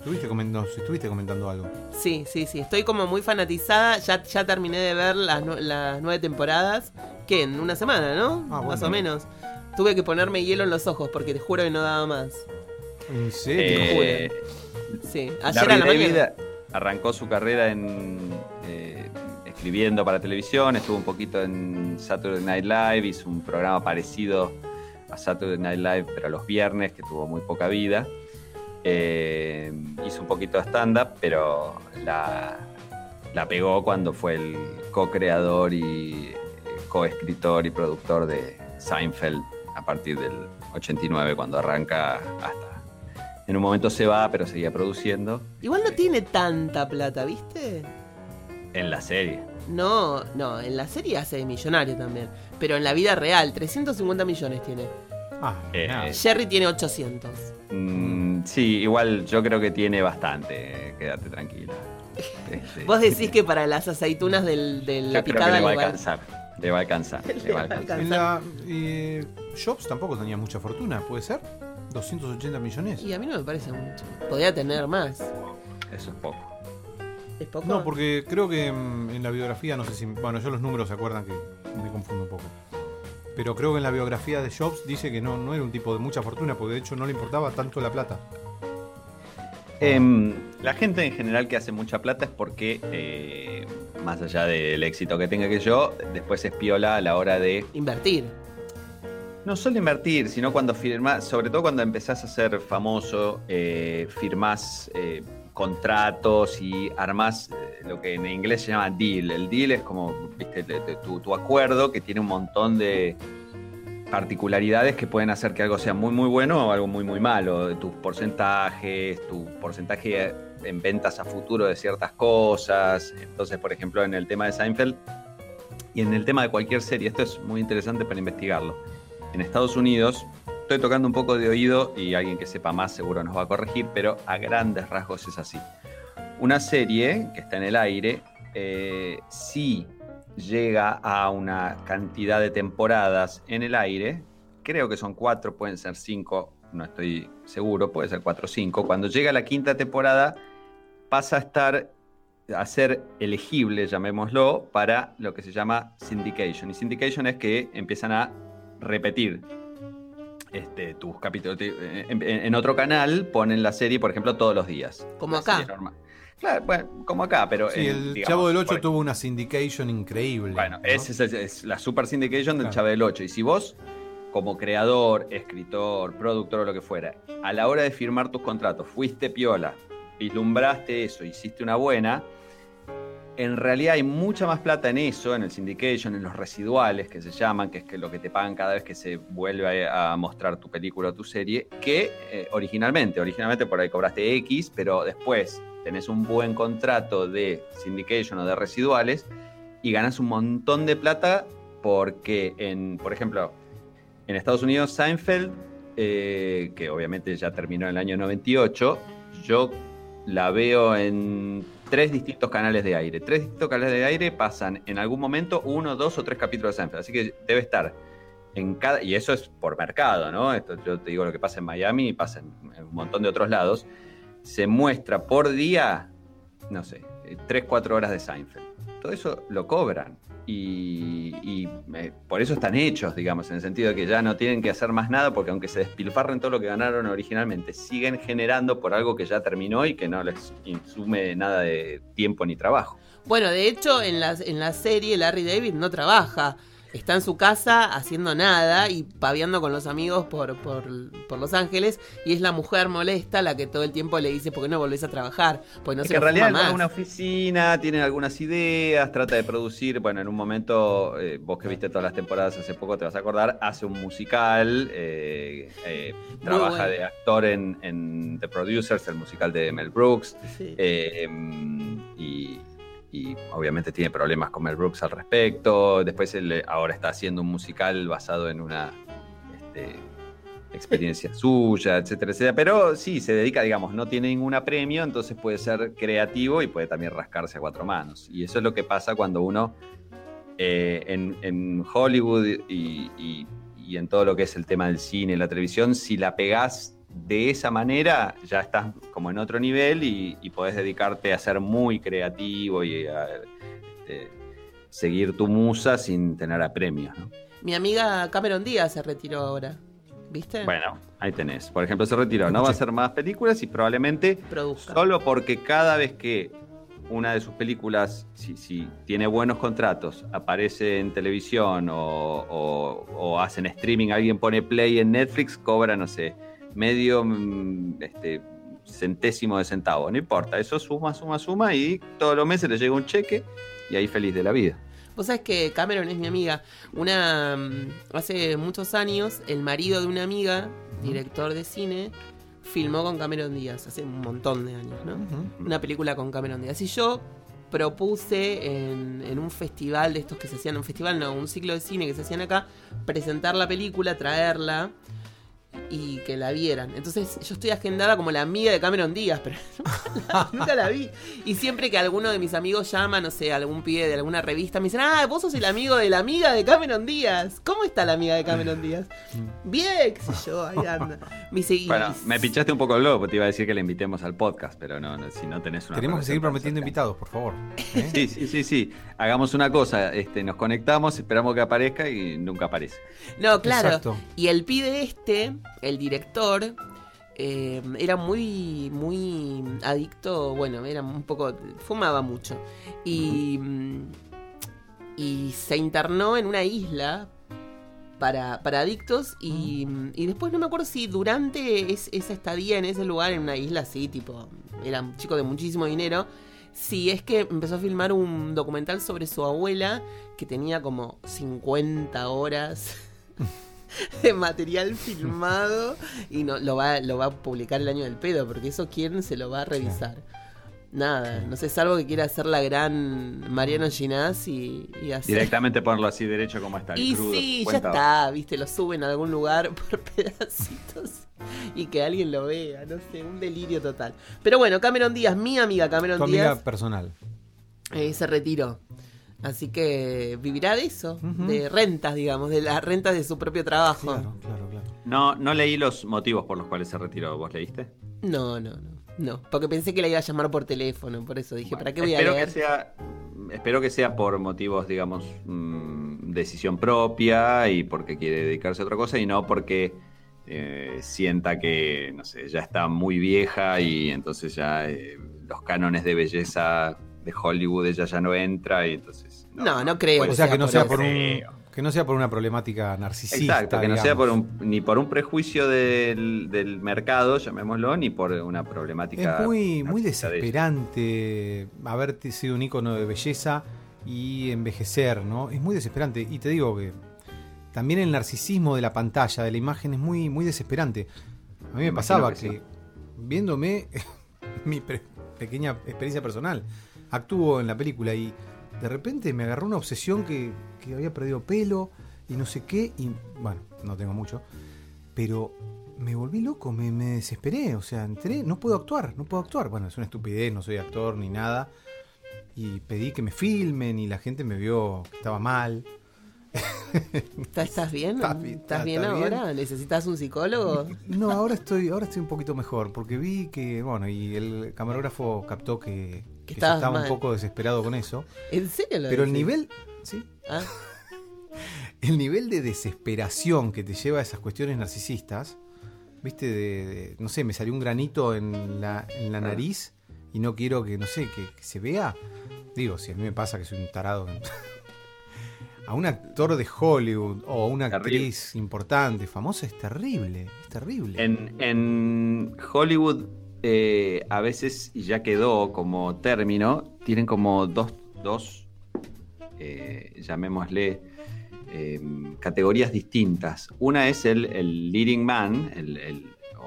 Estuviste comen- nos estuviste comentando algo. Sí, sí, sí. Estoy como muy fanatizada. Ya, ya terminé de ver las, las nueve temporadas. Que en una semana, ¿no? Ah, bueno. Más o menos. Tuve que ponerme hielo en los ojos porque te juro que no daba más. ¿En serio? Eh, Sí, ayer a la David mañana. arrancó su carrera en eh, escribiendo para televisión, estuvo un poquito en Saturday Night Live, hizo un programa parecido a Saturday Night Live, pero los viernes, que tuvo muy poca vida. Eh, hizo un poquito de stand-up, pero la, la pegó cuando fue el co-creador y eh, co-escritor y productor de Seinfeld a partir del 89, cuando arranca hasta en un momento se va, pero seguía produciendo Igual no tiene tanta plata, ¿viste? en la serie. No, no, en la serie hace de millonario también. Pero en la vida real, 350 millones tiene. Ah, Eh, nada. Jerry tiene 800. Mm, sí, igual yo creo que tiene bastante. eh, Quédate tranquila. Este, Vos decís que para las aceitunas del, de yo la creo que picada le va a alcanzar. Le va a alcanzar. le va a alcanzar. En la, eh, Jobs tampoco tenía mucha fortuna, ¿puede ser? 280 millones. Y a mí no me parece mucho. Podría tener más. Eso es poco. ¿Es poco? No, porque creo que mm, en la biografía, no sé si. Bueno, yo los números se acuerdan que me confundo un poco. Pero creo que en la biografía de Jobs dice que no, no era un tipo de mucha fortuna, porque de hecho no le importaba tanto la plata. Em, la gente en general que hace mucha plata es porque, eh, más allá del éxito que tenga que yo, después es piola a la hora de Invertir. No solo invertir, sino cuando firmas, sobre todo cuando empezás a ser famoso, eh, firmás eh, contratos y armás eh, lo que en inglés se llama deal. El deal es como viste, tu, tu acuerdo que tiene un montón de particularidades que pueden hacer que algo sea muy muy bueno o algo muy muy malo. Tus porcentajes, tu porcentaje en ventas a futuro de ciertas cosas. Entonces, por ejemplo, en el tema de Seinfeld y en el tema de cualquier serie, esto es muy interesante para investigarlo en Estados Unidos. Estoy tocando un poco de oído y alguien que sepa más seguro nos va a corregir, pero a grandes rasgos es así. Una serie que está en el aire, eh, si llega a una cantidad de temporadas en el aire, creo que son cuatro, pueden ser cinco, no estoy seguro, puede ser cuatro o cinco. Cuando llega la quinta temporada, pasa a estar a ser elegible, llamémoslo, para lo que se llama syndication. Y syndication es que empiezan a repetir este, tus capítulos. Te- En, en- en otro canal ponen la serie, por ejemplo, todos los días. Como acá. Claro, bueno, como acá, pero. Sí, el digamos, Chavo del 8 por- tuvo una syndication increíble. Bueno, ¿no? esa es, es la super syndication del Claro. Chavo del 8. Y si vos, como creador, escritor, productor o lo que fuera, a la hora de firmar tus contratos, fuiste piola, vislumbraste eso, hiciste una buena, en realidad hay mucha más plata en eso, en el syndication, en los residuales que se llaman, que es lo que te pagan cada vez que se vuelve a, a mostrar tu película o tu serie, que eh, originalmente. Originalmente por ahí cobraste X, pero después tenés un buen contrato de syndication o de residuales y ganas un montón de plata porque, en, por ejemplo, en Estados Unidos, Seinfeld, eh, que obviamente ya terminó en el año 98, yo la veo en tres distintos canales de aire. Tres distintos canales de aire pasan en algún momento uno, dos o tres capítulos de Seinfeld. Así que debe estar en cada. Y eso es por mercado, ¿no? Esto yo te digo lo que pasa en Miami y pasa en, en un montón de otros lados. Se muestra por día, no sé, tres, cuatro horas de Seinfeld. Todo eso lo cobran. Y, y, eh, por eso están hechos, digamos, en el sentido de que ya no tienen que hacer más nada, porque aunque se despilfarren todo lo que ganaron originalmente, siguen generando por algo que ya terminó y que no les insume nada de tiempo ni trabajo. Bueno, de hecho, en la, en la serie Larry David no trabaja. Está en su casa haciendo nada y paviando con los amigos por, por, por Los Ángeles. Y es la mujer molesta la que todo el tiempo le dice: ¿Por qué no volvés a trabajar? Pues no Es se que en realidad más. una oficina, tiene algunas ideas, trata de producir. Bueno, en un momento, eh, vos que viste todas las temporadas hace poco, te vas a acordar, hace un musical, eh, eh, trabaja bueno. de actor en, en The Producers, el musical de Mel Brooks. Sí. Eh, y, y obviamente tiene problemas con Mel Brooks al respecto. Después él eh, ahora está haciendo un musical basado en una este, experiencia suya, etcétera, etcétera. Pero sí, se dedica, digamos, no tiene ningún premio, entonces puede ser creativo y puede también rascarse a cuatro manos. Y eso es lo que pasa cuando uno eh, en, en Hollywood y, y- y en todo lo que es el tema del cine, la televisión, si la pegás de esa manera ya estás como en otro nivel y, y podés dedicarte a ser muy creativo y a este, seguir tu musa sin tener apremios. ¿no? Mi amiga Cameron Díaz se retiró ahora. ¿Viste? Bueno, ahí tenés. Por ejemplo, se retiró. No va a hacer más películas y probablemente Produzca. solo porque cada vez que una de sus películas, si, si tiene buenos contratos, aparece en televisión o, o- o hacen streaming, alguien pone play en Netflix, cobra, no sé, medio mm, este, centésimo de centavo. No importa, eso suma, suma, suma y todos los meses le llega un cheque y ahí feliz de la vida. Vos sabés que Cameron es mi amiga. Una mm, hace muchos años, el marido de una amiga, director de cine, filmó con Cameron Díaz, hace un montón de años, ¿no? Una película con Cameron Díaz. Y yo propuse en, en un festival de estos que se hacían, un festival no, un ciclo de cine que se hacían acá, presentar la película, traerla y que la vieran. Entonces yo estoy agendada como la amiga de Cameron Díaz, pero nunca la, nunca la vi. Y siempre que alguno de mis amigos llama, no sé, algún pibe de alguna revista, me dicen, ah, vos sos el amigo de la amiga de Cameron Díaz. ¿Cómo está la amiga de Cameron Díaz? Bien, qué sé yo, ahí anda. Me "Y- Bueno, me pinchaste un poco el globo, porque te iba a decir que le invitemos al podcast, pero no, no, si no tenés una Tenemos que seguir prometiendo invitados, por favor. ¿eh? Sí, sí, sí, sí. Hagamos una cosa, este, nos conectamos, esperamos que aparezca y nunca aparece. No, claro. Exacto. Y el pibe este, el director, eh, era muy, muy adicto, bueno, era un poco, fumaba mucho. Y, y se internó en una isla para, para adictos y, y después no me acuerdo si durante es- esa estadía en ese lugar, en una isla así, tipo, era un chico de muchísimo dinero, si es que empezó a filmar un documental sobre su abuela que tenía como 50 horas de material filmado y no lo va, lo va a publicar el año del pedo, porque eso quién se lo va a revisar. Nada, no sé, salvo que quiera hacer la gran Mariano Ginás y, y hacer... Directamente ponerlo así derecho como está. Y crudo, sí, ya 50 está, viste, lo suben a algún lugar por pedacitos y que alguien lo vea, no sé, un delirio total. Pero bueno, Cameron Díaz, mi amiga Cameron Tu amiga Díaz, personal. eh, se retiró. Así que vivirá de eso, de rentas, digamos, de las rentas de su propio trabajo. Claro, claro, claro. No, no leí los motivos por los cuales se retiró. ¿Vos leíste? No, no, no, no, porque pensé que la iba a llamar por teléfono, por eso dije, ¿para qué voy a espero leer? que sea espero que sea por motivos digamos mm, decisión propia y porque quiere dedicarse a otra cosa y no porque eh, sienta que no sé ya está muy vieja y entonces ya eh, los cánones de belleza de Hollywood ella ya no entra y entonces No, no creo. O sea, que no sea por un que no sea por una problemática narcisista. Exacto, que no sea por un, ni por un prejuicio del, del mercado, llamémoslo, ni por una problemática. Es muy, muy narcisista de desesperante haber sido un icono de belleza y envejecer, ¿no? Es muy desesperante. Y te digo que también el narcisismo de la pantalla, de la imagen, es muy, muy desesperante. A mí me pasaba que que, sí. viéndome mi pequeña experiencia personal, actúo en la película y de repente me agarró una obsesión que, que había perdido pelo y no sé qué, y bueno, no tengo mucho, pero me volví loco, me, me desesperé, o sea, entré, no puedo actuar, no puedo actuar. Bueno, es una estupidez, no soy actor ni nada. Y pedí que me filmen y la gente me vio que estaba mal. ¿Estás, estás bien? Está bi- ¿Estás está- bien ahora? ¿Necesitas un psicólogo? No, ahora estoy, ahora estoy un poquito mejor, porque vi que, bueno, y el camarógrafo captó que, que estaba mal. un poco desesperado con eso. ¿En serio lo Pero el nivel, sí, Ah, el nivel de desesperación que te lleva a esas cuestiones narcisistas, viste, de, de- no sé, me salió un granito en la, en la nariz y no quiero que, no sé, que, que se vea. Digo, si a mí me pasa que soy un tarado. A un actor de Hollywood o a una Terrible. actriz importante, famosa, es terrible, es terrible. En, en Hollywood, eh, a veces, y ya quedó como término, tienen como dos, dos eh, llamémosle, eh, categorías distintas. Una es el, el leading man, el, el-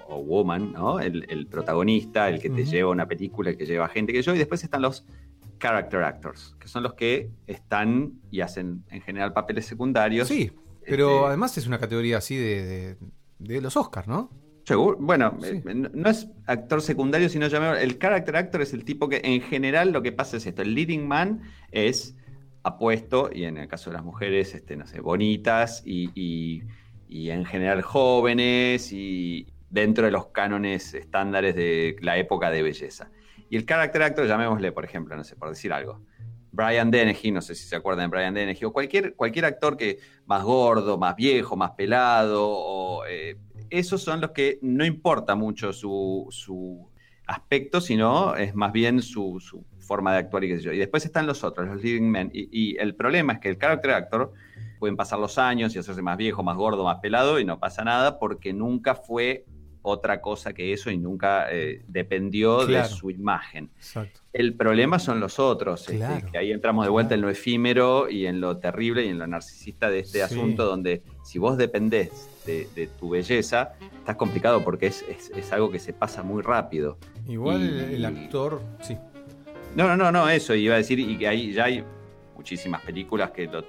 o, woman, ¿no? El, el protagonista, el que te lleva una película, el que lleva gente que yo, y después están los character actors, que son los que están y hacen en general papeles secundarios. Sí, pero Este, además es una categoría así de, de, de los Oscars, ¿no? Seguro, bueno, Sí. eh, no no es actor secundario, sino llamado. El character actor es el tipo que en general lo que pasa es esto. El leading man es apuesto, y en el caso de las mujeres, este, no sé, bonitas y, y- y en general jóvenes y dentro de los cánones estándares de la época de belleza. Y el character actor, llamémosle, por ejemplo, no sé, por decir algo, Brian Dennehy, no sé si se acuerdan de Brian Dennehy, o cualquier, cualquier actor que más gordo, más viejo, más pelado, o, eh, esos son los que no importa mucho su, su aspecto, sino es más bien su, su forma de actuar y qué sé yo. Y después están los otros, los leading men. Y, y el problema es que el character actor pueden pasar los años y hacerse más viejo, más gordo, más pelado y no pasa nada porque nunca fue otra cosa que eso y nunca eh, dependió de su imagen. Exacto. El problema son los otros, este, Claro. que ahí entramos de vuelta en lo efímero y en lo terrible y en lo narcisista de este Sí. asunto, donde si vos dependés de, de tu belleza, estás complicado porque es, es- es algo que se pasa muy rápido. Igual Y- el actor, sí. No, no, no, no, eso iba a decir, y que ahí ya hay muchísimas películas que lo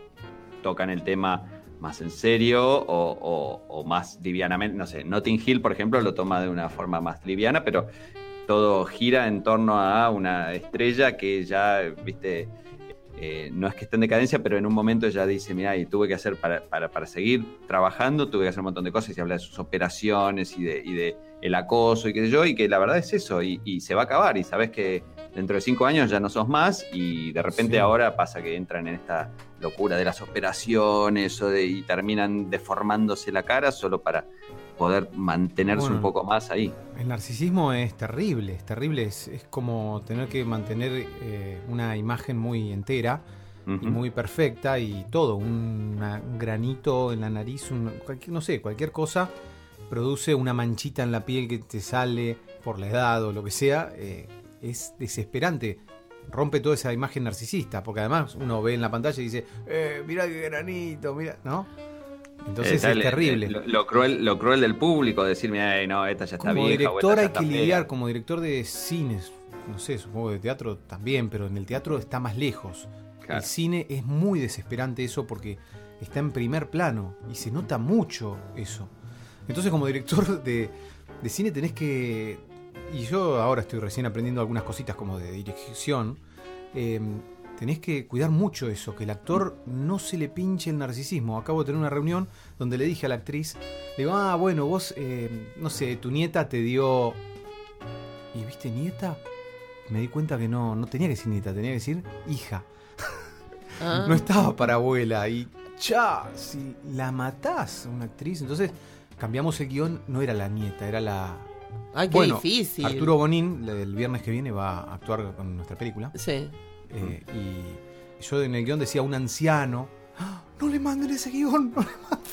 tocan el tema más en serio o, o- o más livianamente. No sé, Notting Hill, por ejemplo, lo toma de una forma más liviana, pero todo gira en torno a una estrella que ya, viste, eh, no es que esté en decadencia, pero en un momento ya dice, mira, y tuve que hacer para, para, para seguir trabajando, tuve que hacer un montón de cosas y habla de sus operaciones y de, y de el acoso y qué sé yo, y que la verdad es eso, y, y se va a acabar, y sabes que dentro de cinco años ya no sos más, y de repente Sí. ahora pasa que entran en esta locura de las operaciones o de, y terminan deformándose la cara solo para poder mantenerse Bueno. un poco más ahí. El narcisismo es terrible, es terrible, es, es como tener que mantener eh, una imagen muy entera y muy perfecta y todo, un, una- un granito en la nariz, un- cualquier- no sé, cualquier cosa produce una manchita en la piel que te sale por la edad o lo que sea, eh, es desesperante. Rompe toda esa imagen narcisista, porque además uno ve en la pantalla y dice, eh, mira qué granito, mira, ¿no? Entonces Eh, es le- terrible. Lo, lo cruel, lo cruel del público, decir, mira, no, esta ya está como vieja. o director hay que fea". lidiar, como director de cines, no sé, supongo de teatro también, pero en el teatro está más lejos. Claro. El cine es muy desesperante eso porque está en primer plano y se nota mucho eso. Entonces como director de, de cine tenés que... Y yo ahora estoy recién aprendiendo algunas cositas como de dirección. eh, tenés que cuidar mucho eso, que el actor no se le pinche el narcisismo. Acabo de tener una reunión donde le dije a la actriz, le digo, ah, bueno, vos, eh, no sé, tu nieta te dio... ¿Y viste nieta? Me di cuenta que no, no tenía que decir nieta, tenía que decir hija. Ah. No estaba para abuela. Y cha, si la matás a una actriz, entonces cambiamos el guion, no era la nieta, era la... Ay, qué bueno, difícil. Arturo Bonín, el viernes que viene, va a actuar con nuestra película. Sí. Eh, y yo en el guion decía un anciano. ¡Ah! No le manden ese guion, no le manden.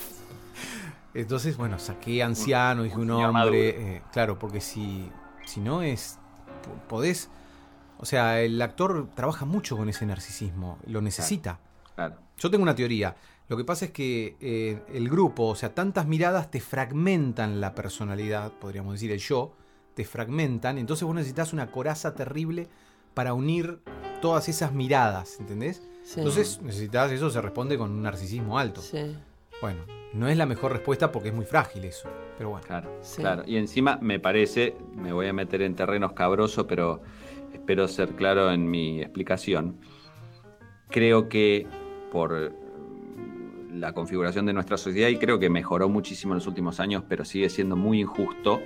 Entonces, bueno, saqué anciano, dije un hombre. eh, claro, porque si, si no es. po- Podés. O sea, el actor trabaja mucho con ese narcisismo, lo necesita. Claro. Yo tengo una teoría. Lo que pasa es que eh, el grupo, o sea, tantas miradas te fragmentan la personalidad, podríamos decir, el yo, te fragmentan. Entonces vos necesitas una coraza terrible para unir todas esas miradas, ¿entendés? Sí. Entonces necesitas, eso se responde con un narcisismo alto. Sí. Bueno, no es la mejor respuesta porque es muy frágil eso. Pero bueno. Claro, Sí. claro. Y encima me parece, me voy a meter en terrenos cabroso, pero espero ser claro en mi explicación. Creo que por la configuración de nuestra sociedad, y creo que mejoró muchísimo en los últimos años, pero sigue siendo muy injusto,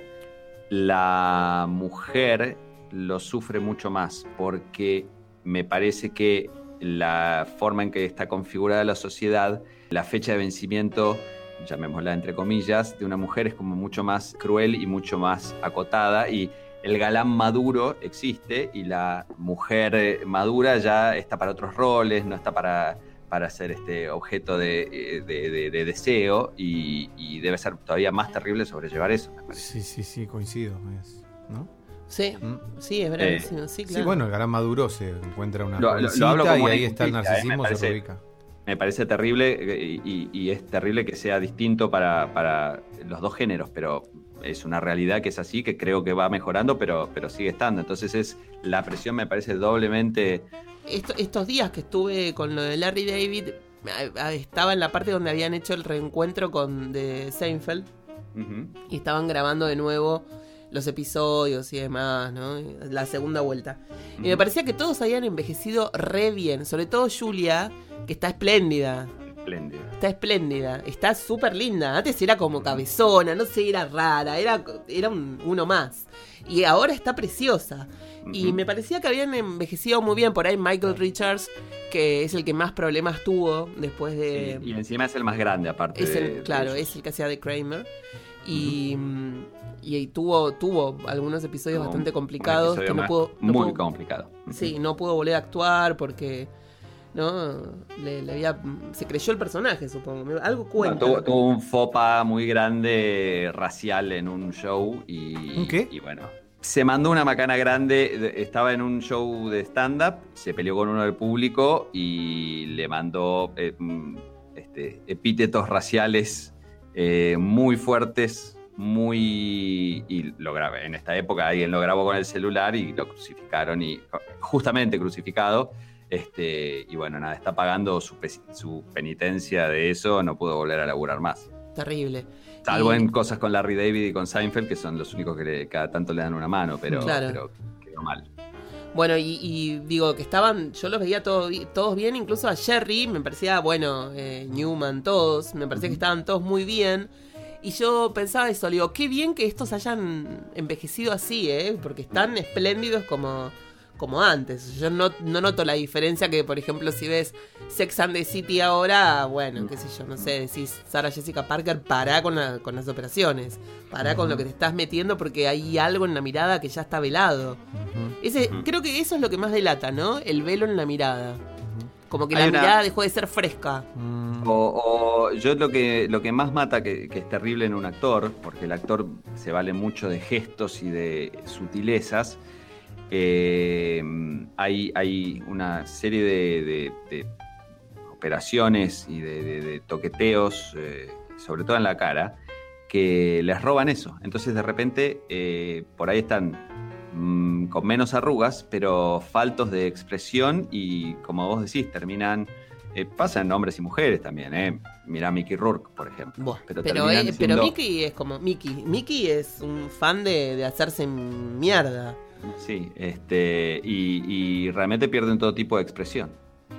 la mujer lo sufre mucho más, porque me parece que la forma en que está configurada la sociedad, la fecha de vencimiento llamémosla entre comillas, de una mujer es como mucho más cruel y mucho más acotada y el galán maduro existe y la mujer madura ya está para otros roles, no está para, para ser este objeto de, eh, de- de- de deseo y, y debe ser todavía más terrible sobrellevar eso, me parece. Sí, sí, sí, coincido. es- ¿no? Sí, Mm. sí, es bravísimo. sí, claro. Sí, bueno, el galán maduro se encuentra una Lo- lo- hablo como y ahí está el eh, narcisismo, se parece- reubica. Me parece terrible eh, y, y es terrible que sea distinto para, para los dos géneros, pero es una realidad que es así, que creo que va mejorando, pero, pero sigue estando. Entonces es la presión me parece doblemente... Esto- estos días que estuve con lo de Larry David, estaba en la parte donde habían hecho el reencuentro con de Seinfeld y estaban grabando de nuevo los episodios y demás, ¿no? La segunda vuelta. Y me parecía que todos habían envejecido re bien, sobre todo Julia, que está espléndida. espléndida. Está espléndida, está súper linda. Antes era como cabezona, no sé, era rara, era, era un- uno más. Y ahora está preciosa. Y me parecía que habían envejecido muy bien. Por ahí Michael Richards, que es el que más problemas tuvo después de... Sí, y encima es el más grande, aparte. Es el, de claro, es el que hacía de Kramer. Y, mm, y, tuvo, tuvo algunos episodios bastante complicados episodio que no pudo, no Muy pudo- complicado. Sí, no pudo volver a actuar porque no le, le había se creyó el personaje, supongo. Algo Bueno, cuenta. tuvo, tuvo un fopa muy grande racial en un show y, ¿Un qué? y bueno, se mandó una macana grande, de- estaba en un show de stand-up, se peleó con uno del público y le mandó eh, mm, este, epítetos raciales eh, muy fuertes, muy... y lo grabé. En esta época alguien lo grabó con el celular y lo crucificaron y justamente crucificado. Este, y bueno, nada, está pagando su, su penitencia de eso, no pudo volver a laburar más. Terrible. Salvo Y- en cosas con Larry David y con Seinfeld, que son los únicos que le- cada tanto le dan una mano, pero, Claro. pero quedó mal. Bueno, y, y digo que estaban, yo los veía todo todos bien, incluso a Jerry, me parecía, bueno, eh, Newman, todos, me parecía que estaban todos muy bien. Y yo pensaba eso, digo, qué bien que estos hayan envejecido así, ¿eh? Porque están espléndidos como, como antes. Yo no, no noto la diferencia que, por ejemplo, si ves Sex and the City ahora, bueno, qué sé yo, no sé, decís Sarah Jessica Parker, pará con, la- con las operaciones, pará con lo que te estás metiendo porque hay algo en la mirada que ya está velado. Ese. Creo que eso es lo que más delata, ¿no? El velo en la mirada. Como que Hay la una- mirada dejó de ser fresca. Mm, O, o yo lo que, lo que más mata, que, que es terrible en un actor, porque el actor se vale mucho de gestos y de sutilezas, eh, hay, hay una serie de, de- de operaciones y de, toqueteos, eh, sobre todo en la cara, que les roban eso. Entonces de repente eh, por ahí están mm, con menos arrugas, pero faltos de expresión y como vos decís, terminan... eh, pasa en hombres y mujeres también, ¿eh? Mirá Mickey Rourke, por ejemplo. Buah, pero, eh, pero siendo- Mickey es como. Mickey. Mickey es un fan de, de hacerse mierda. Sí, este, y, y realmente pierden todo tipo de expresión.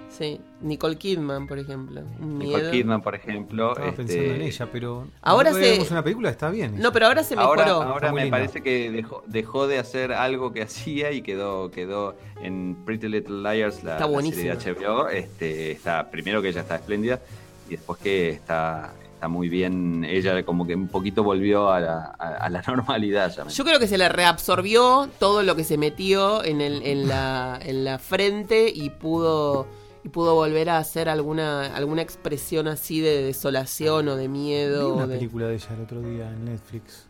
Sí. Nicole Kidman, por ejemplo. Un Nicole miedo. Kidman, por ejemplo. estaba este, pensando en ella, pero. Ahora se- vemos una película, está bien. No, pero ahora se mejoró. Ahora, me parece que dejó, dejó de hacer algo que hacía y quedó, quedó en Pretty Little Liars, la, Está la serie de. HBO. Este, está, primero que ella está espléndida y después que está, está muy bien. Ella como que un poquito volvió a la, a, a la normalidad. Ya me- Yo creo que se le reabsorbió todo lo que se metió en, el, en, la, en la frente y pudo y pudo volver a hacer alguna alguna expresión así de desolación o de Vi miedo. una o de- película de ella el otro día en Netflix.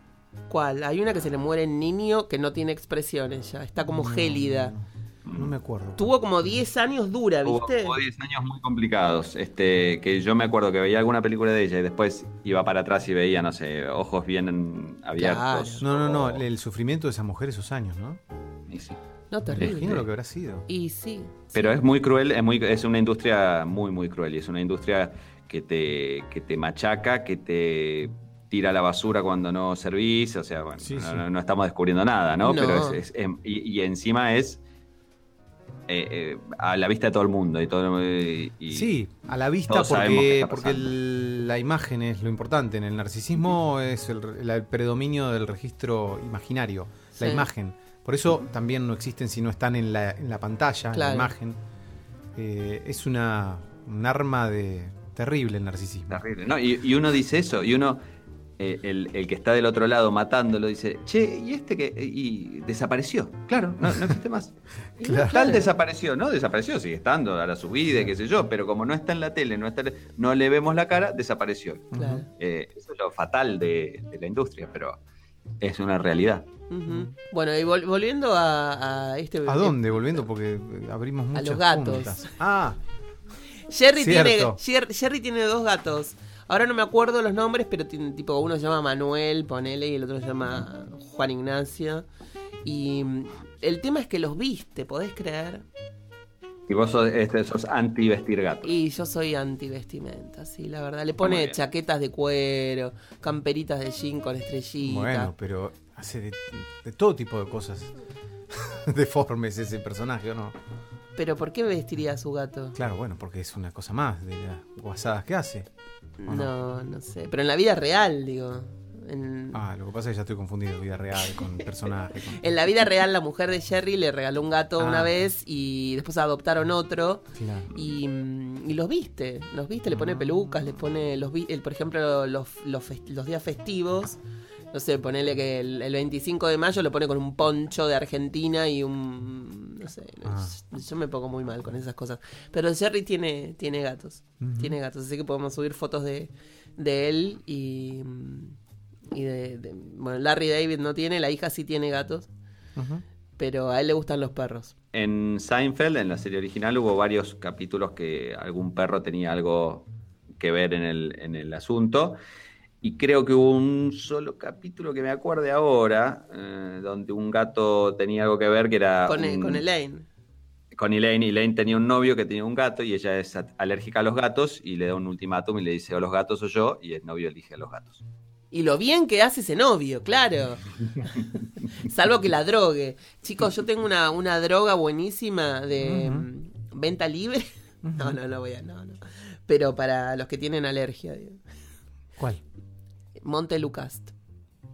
¿Cuál? Hay una que se le muere el niño que no tiene expresiones ya, está como No, gélida. No, no me acuerdo. Tuvo como 10 años dura, ¿viste? hubo 10 años muy complicados. Este, que yo me acuerdo que veía alguna película de ella y después iba para atrás y veía, no sé, ojos bien abiertos. No, no, no. o- El sufrimiento de esa mujer esos años, ¿no? y sí. No, terrible. imagino lo que habrá sido. Y sí. Pero es muy cruel, es, muy, es una industria muy, muy cruel y es una industria que te, que te machaca, que te tira a la basura cuando no servís, o sea, bueno, Sí, no, sí. no- no estamos descubriendo nada, ¿no? No. Pero es, es- em- y, y encima es eh, eh, a la vista de todo el mundo y todo y- y- Sí, a la vista porque, porque el- la imagen es lo importante. En el narcisismo es el, el- el predominio del registro imaginario, la imagen. Por eso también no existen si no están en la, en la pantalla, en la imagen. Eh, es una, un arma de terrible el narcisismo. Terrible, ¿no? Y, y uno dice eso, y uno, eh, el, el que está del otro lado matándolo, dice, che, ¿y este que Y desapareció. Claro, no, no existe más. Claro. Tal desapareció, ¿no? Desapareció, sigue estando, ahora su vida, qué sé yo, pero como no está en la tele, no, está, no le vemos la cara, desapareció. Claro. Eh, eso es lo fatal de, de la industria, pero es una realidad. Ujú. Bueno, y vol- volviendo a, a este. ¿A dónde? Volviendo porque eh, abrimos muchas los gatos. puntas. Ah, Jerry tiene, Jerry tiene dos gatos. Ahora no me acuerdo los nombres, pero tiene, tipo uno se llama Manuel, ponele, y el otro se llama Juan Ignacio. Y mm, el tema es que los viste, ¿podés creer? Y vos sos, este, sos anti-vestir gato. Y yo soy anti-vestimenta, sí, la verdad. Le pone chaquetas de cuero, camperitas de jean con estrellita. bueno, pero hace de, de todo tipo de cosas deformes ese personaje, ¿o no? Pero ¿por qué vestiría a su gato? Claro, bueno, porque es una cosa más de las guasadas que hace. ¿O No, no sé. Pero en la vida real, digo. En, Ah, lo que pasa es que ya estoy confundido, vida real con personaje. con- en la vida real, la mujer de Jerry le regaló un gato Ah. una vez y después adoptaron otro. Claro. Y, mm, y los viste, los viste, le pone pelucas, le pone los vi- el, por ejemplo, los, los días festivos. No sé, ponele que el, el 25 de mayo lo pone con un poncho de Argentina y un. No sé, Ah. yo me pongo muy mal con esas cosas. Pero Jerry tiene, tiene gatos, tiene gatos, así que podemos subir fotos de, de él y. y de, de- Bueno, Larry David no tiene, la hija sí tiene gatos, pero a él le gustan los perros. En Seinfeld, en la serie original, hubo varios capítulos que algún perro tenía algo que ver en el, en el asunto. Y creo que hubo un solo capítulo que me acuerde ahora, eh, donde un gato tenía algo que ver, que era... Con, un- con Elaine. con Elaine. Elaine tenía un novio que tenía un gato y ella es alérgica a los gatos y le da un ultimátum y le dice o los gatos o yo y el novio elige a los gatos. Y lo bien que hace ese novio, claro. Salvo que la drogue. Chicos, yo tengo una, una droga buenísima de venta libre. No, no, no voy a, no, no. Pero para los que tienen alergia, digo. ¿Cuál? Monte Lucast.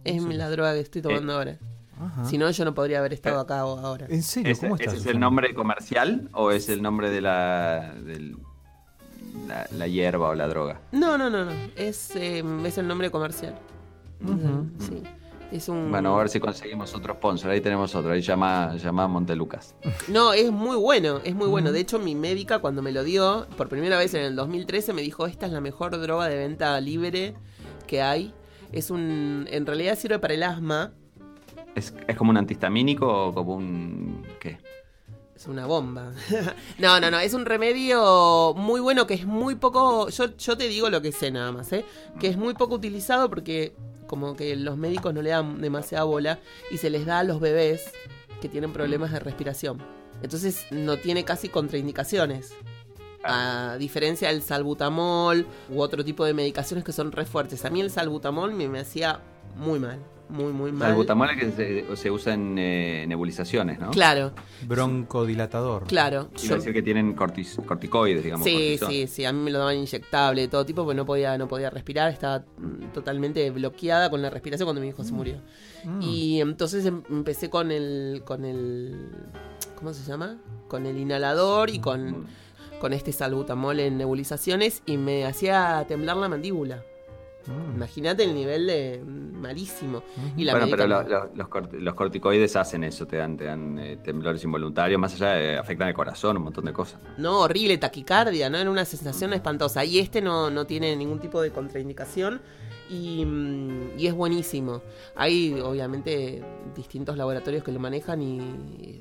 Es la droga que estoy tomando ahora. Ajá. Si no, yo no podría haber estado acá o- ahora. ¿En serio? ¿Ese, ¿Cómo ese es el nombre comercial o es el nombre de la, del- la, la hierba o la droga? No, no, no, no. Es, eh, es el nombre comercial. Sí. Es un... Bueno, a ver si conseguimos otro sponsor. Ahí tenemos otro. Ahí llama, llama Montelucas. No, es muy bueno, es muy bueno. De hecho, mi médica cuando me lo dio, por primera vez en el 2013, me dijo, esta es la mejor droga de venta libre que hay. Es un... En realidad sirve para el asma. ¿Es, ¿Es como un antihistamínico o como un... qué? Es una bomba. no, no, no. Es un remedio muy bueno que es muy poco... Yo, yo te digo lo que sé nada más, ¿eh? Que es muy poco utilizado porque como que los médicos no le dan demasiada bola y se les da a los bebés que tienen problemas de respiración. Entonces no tiene casi contraindicaciones. A diferencia del salbutamol u otro tipo de medicaciones que son re fuertes. A mí el salbutamol me, me hacía muy mal. Muy, muy mal. Salbutamol es que se, se usa en eh, nebulizaciones, ¿no? Claro, Broncodilatador. claro. Quiero Yo- decir que tienen cortis- corticoides, digamos. Sí, sí, sí, a mí me lo daban inyectable, de todo tipo, porque no podía, no podía respirar, estaba mm, totalmente bloqueada con la respiración cuando mi hijo se murió. Y entonces em- empecé con el, con el, ¿cómo se llama? Con el inhalador y con, con este salbutamol en nebulizaciones y me hacía temblar la mandíbula. Mm. Imagínate el nivel de mm, malísimo. Y la Bueno, pero médica- lo- lo- los, corti- los corticoides hacen eso, te dan, te dan eh, temblores involuntarios, más allá de afectan el corazón, un montón de cosas. No, horrible, taquicardia, ¿no? Era una sensación espantosa. Y este no, no tiene ningún tipo de contraindicación y, mm, y es buenísimo. Hay, obviamente, distintos laboratorios que lo manejan y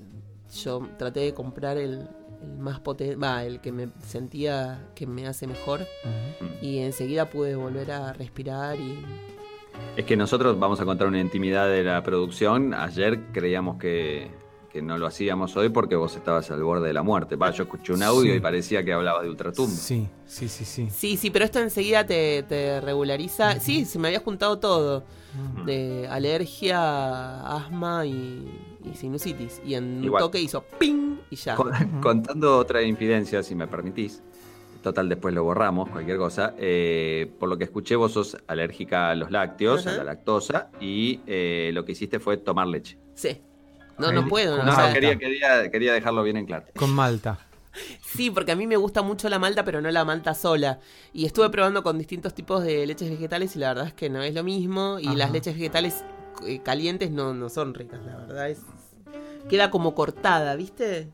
yo traté de comprar el, el más potente, va, el que me sentía que me hace mejor y enseguida pude volver a respirar y... Es que nosotros vamos a contar una intimidad de la producción. Ayer creíamos que, que no lo hacíamos hoy porque vos estabas al borde de la muerte. Va, yo escuché un audio Sí. y parecía que hablaba de ultratumba. Sí, sí, sí, sí. Sí, sí, pero esto enseguida te, te regulariza. Sí, se me había juntado todo. De alergia, asma y, y sinusitis. Y en un toque hizo ping y ya. Con- contando otra infidencia, si me permitís. Total, después lo borramos, cualquier cosa. Eh, por lo que escuché, vos sos alérgica a los lácteos, Ajá. a la lactosa, y eh, lo que hiciste fue tomar leche. Sí. No, no Ay, puedo. no, No, quería, quería, quería dejarlo bien en claro. Con Malta. Sí, porque a mí me gusta mucho la malta, pero no la malta sola. Y estuve probando con distintos tipos de leches vegetales y la verdad es que no es lo mismo. Y Ajá. las leches vegetales eh, calientes no, no son ricas, la verdad. es Queda como cortada, ¿viste?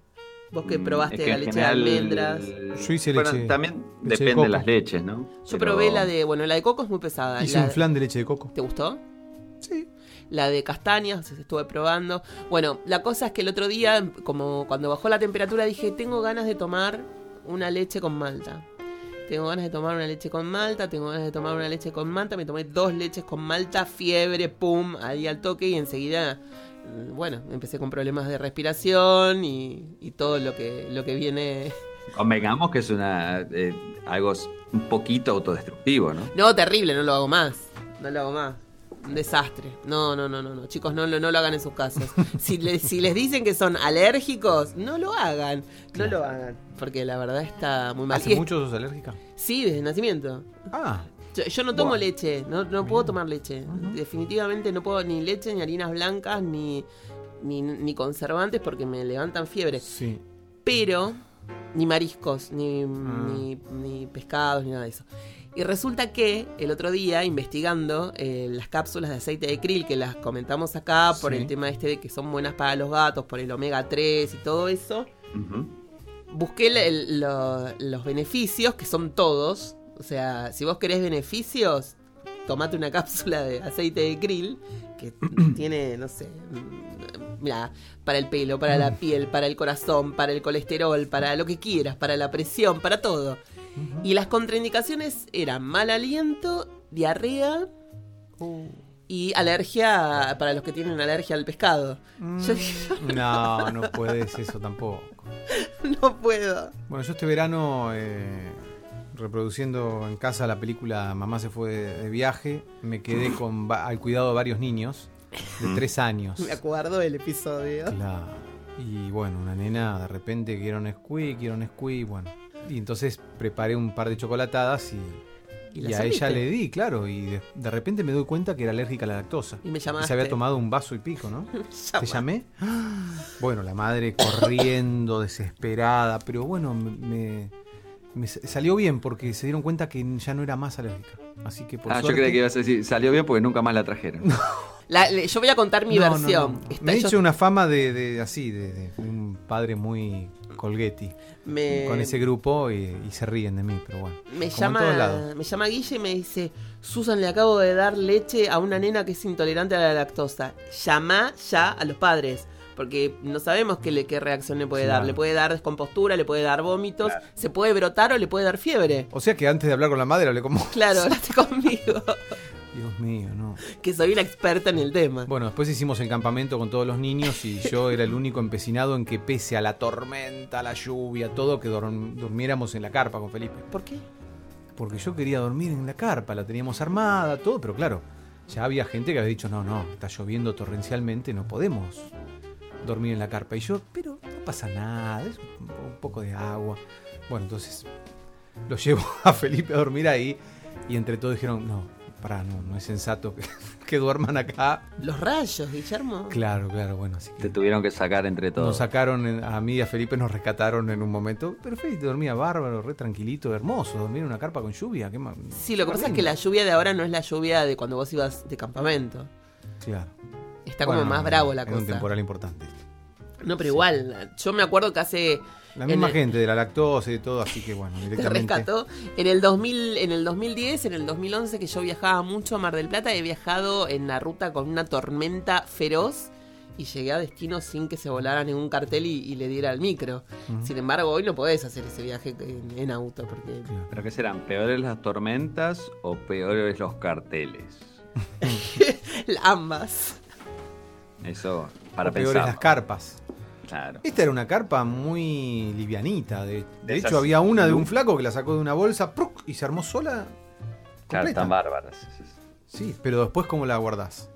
Vos que Mm, probaste es que la leche general, de almendras. Yo hice bueno, leche- También leche de depende de, coco. las leches, ¿no? Yo Pero- probé la de, bueno, la de coco es muy pesada. Hice La- un flan de leche de coco. ¿Te gustó? Sí. La de castañas, estuve probando. Bueno, la cosa es que el otro día, como cuando bajó la temperatura, dije, tengo ganas de tomar una leche con malta. Tengo ganas de tomar una leche con malta, tengo ganas de tomar una leche con malta. Me tomé dos leches con malta, fiebre, pum, ahí al toque y enseguida, mm, bueno, empecé con problemas de respiración y, y todo lo que, lo que viene. Convengamos que es una eh, algo un poquito autodestructivo, ¿no? No, terrible, no lo hago más. No lo hago más. Un desastre. No, no, no, no, no. Chicos, no, lo- no lo hagan en sus casas. Si, le- si les dicen que son alérgicos, no lo hagan. No lo hagan. Porque la verdad está muy mal. Y ¿Hace es- mucho sos alérgica? Sí, desde nacimiento. Ah, Yo, yo no tomo leche, no, no puedo tomar leche. Definitivamente no puedo ni leche, ni harinas blancas, ni, ni, ni conservantes porque me levantan fiebre. sí. Pero, ni mariscos, ni, Ah. ni, ni pescados, ni nada de eso. Y resulta que el otro día, investigando eh, las cápsulas de aceite de krill, que las comentamos acá por Sí. el tema este de que son buenas para los gatos, por el omega 3 y todo eso, busqué el- el- lo- los beneficios, que son todos. O sea, si vos querés beneficios, tomate una cápsula de aceite de krill, que tiene, no sé, mm, mira, para el pelo, para la piel, para el corazón, para el colesterol, para lo que quieras, para la presión, para todo. Y las contraindicaciones eran mal aliento, diarrea y alergia para los que tienen alergia al pescado. Yo dije, No, no puedes eso tampoco. no puedo. Bueno, yo este verano, eh, reproduciendo en casa la película Mamá se fue de, de viaje, me quedé con al cuidado de varios niños de tres años. Me acuerdo del episodio. Claro. Y bueno, una nena de repente quiero Nesquik, quiero Nesquik, bueno. Y entonces preparé un par de chocolatadas y, ¿Y y a ella le di, claro. Y de, de repente me doy cuenta que era alérgica a la lactosa. Y me Y llamaste. se había tomado un vaso y pico, ¿no? ¿Te llamé? Bueno, la madre corriendo, desesperada, pero bueno, me, me- me s- salió bien porque se dieron cuenta que ya no era más alérgica. Así que por Ah, yo suerte- creía que ibas a decir, salió bien porque nunca más la trajeron. La- le- yo voy a contar mi No, no, versión. no. Está- Me he yo- hecho una fama de, de- así, de, de un padre muy colguetti me, con ese grupo y, y se ríen de mí, pero bueno. me llama, me llama Guille y me dice, Susan, le acabo de dar leche a una nena que es intolerante a la lactosa. Llama ya a los padres. Porque no sabemos qué, le, qué reacción le puede dar. Le puede dar descompostura, le puede dar vómitos, se puede brotar o le puede dar fiebre. O sea que antes de hablar con la madre hablé como... Claro, hablaste conmigo. Dios mío, no. que soy una experta en el tema. Bueno, después hicimos el campamento con todos los niños y yo era el único empecinado en que pese a la tormenta, la lluvia, todo, que durmiéramos en la carpa con Felipe. ¿Por qué? Porque yo quería dormir en la carpa, la teníamos armada, todo, pero claro, ya había gente que había dicho, no, no, está lloviendo torrencialmente, no podemos dormir en la carpa. Y yo, pero no pasa nada, es un poco de agua. Bueno, entonces lo llevo a Felipe a dormir ahí y entre todos dijeron, no, pará, no, no es sensato que, que duerman acá. Los rayos, Guillermo. Claro, claro, bueno, así que... Te tuvieron que sacar entre todos. Nos sacaron en- a mí y a Felipe, nos rescataron en un momento. Pero Felipe dormía bárbaro, re tranquilito, hermoso. Dormir en una carpa con lluvia. Sí, lo que pasa es que la lluvia de ahora no es la lluvia de cuando vos ibas de campamento. Claro. Está Bueno, como más bravo la era un cosa. temporal importante. No, pero igual, yo me acuerdo que hace La misma el- gente de la lactosa y de todo, así que bueno, te directamente. rescató. En el 2000, en el 2010, en el 2011 que yo viajaba mucho a Mar del Plata, he viajado en la ruta con una tormenta feroz y llegué a destino sin que se volara ningún cartel y, y le diera al micro. Sin embargo, hoy no podés hacer ese viaje en, en auto porque ¿Pero qué serán? ¿Peores las tormentas o peores los carteles? ambas. Eso, para o peores pensar. las carpas. Claro. Esta era una carpa muy livianita. De, de De hecho, había una de un lu- flaco que la sacó de una bolsa ¡pruc! y se armó sola. Claro, están bárbaras. Sí, pero después, ¿cómo la guardás?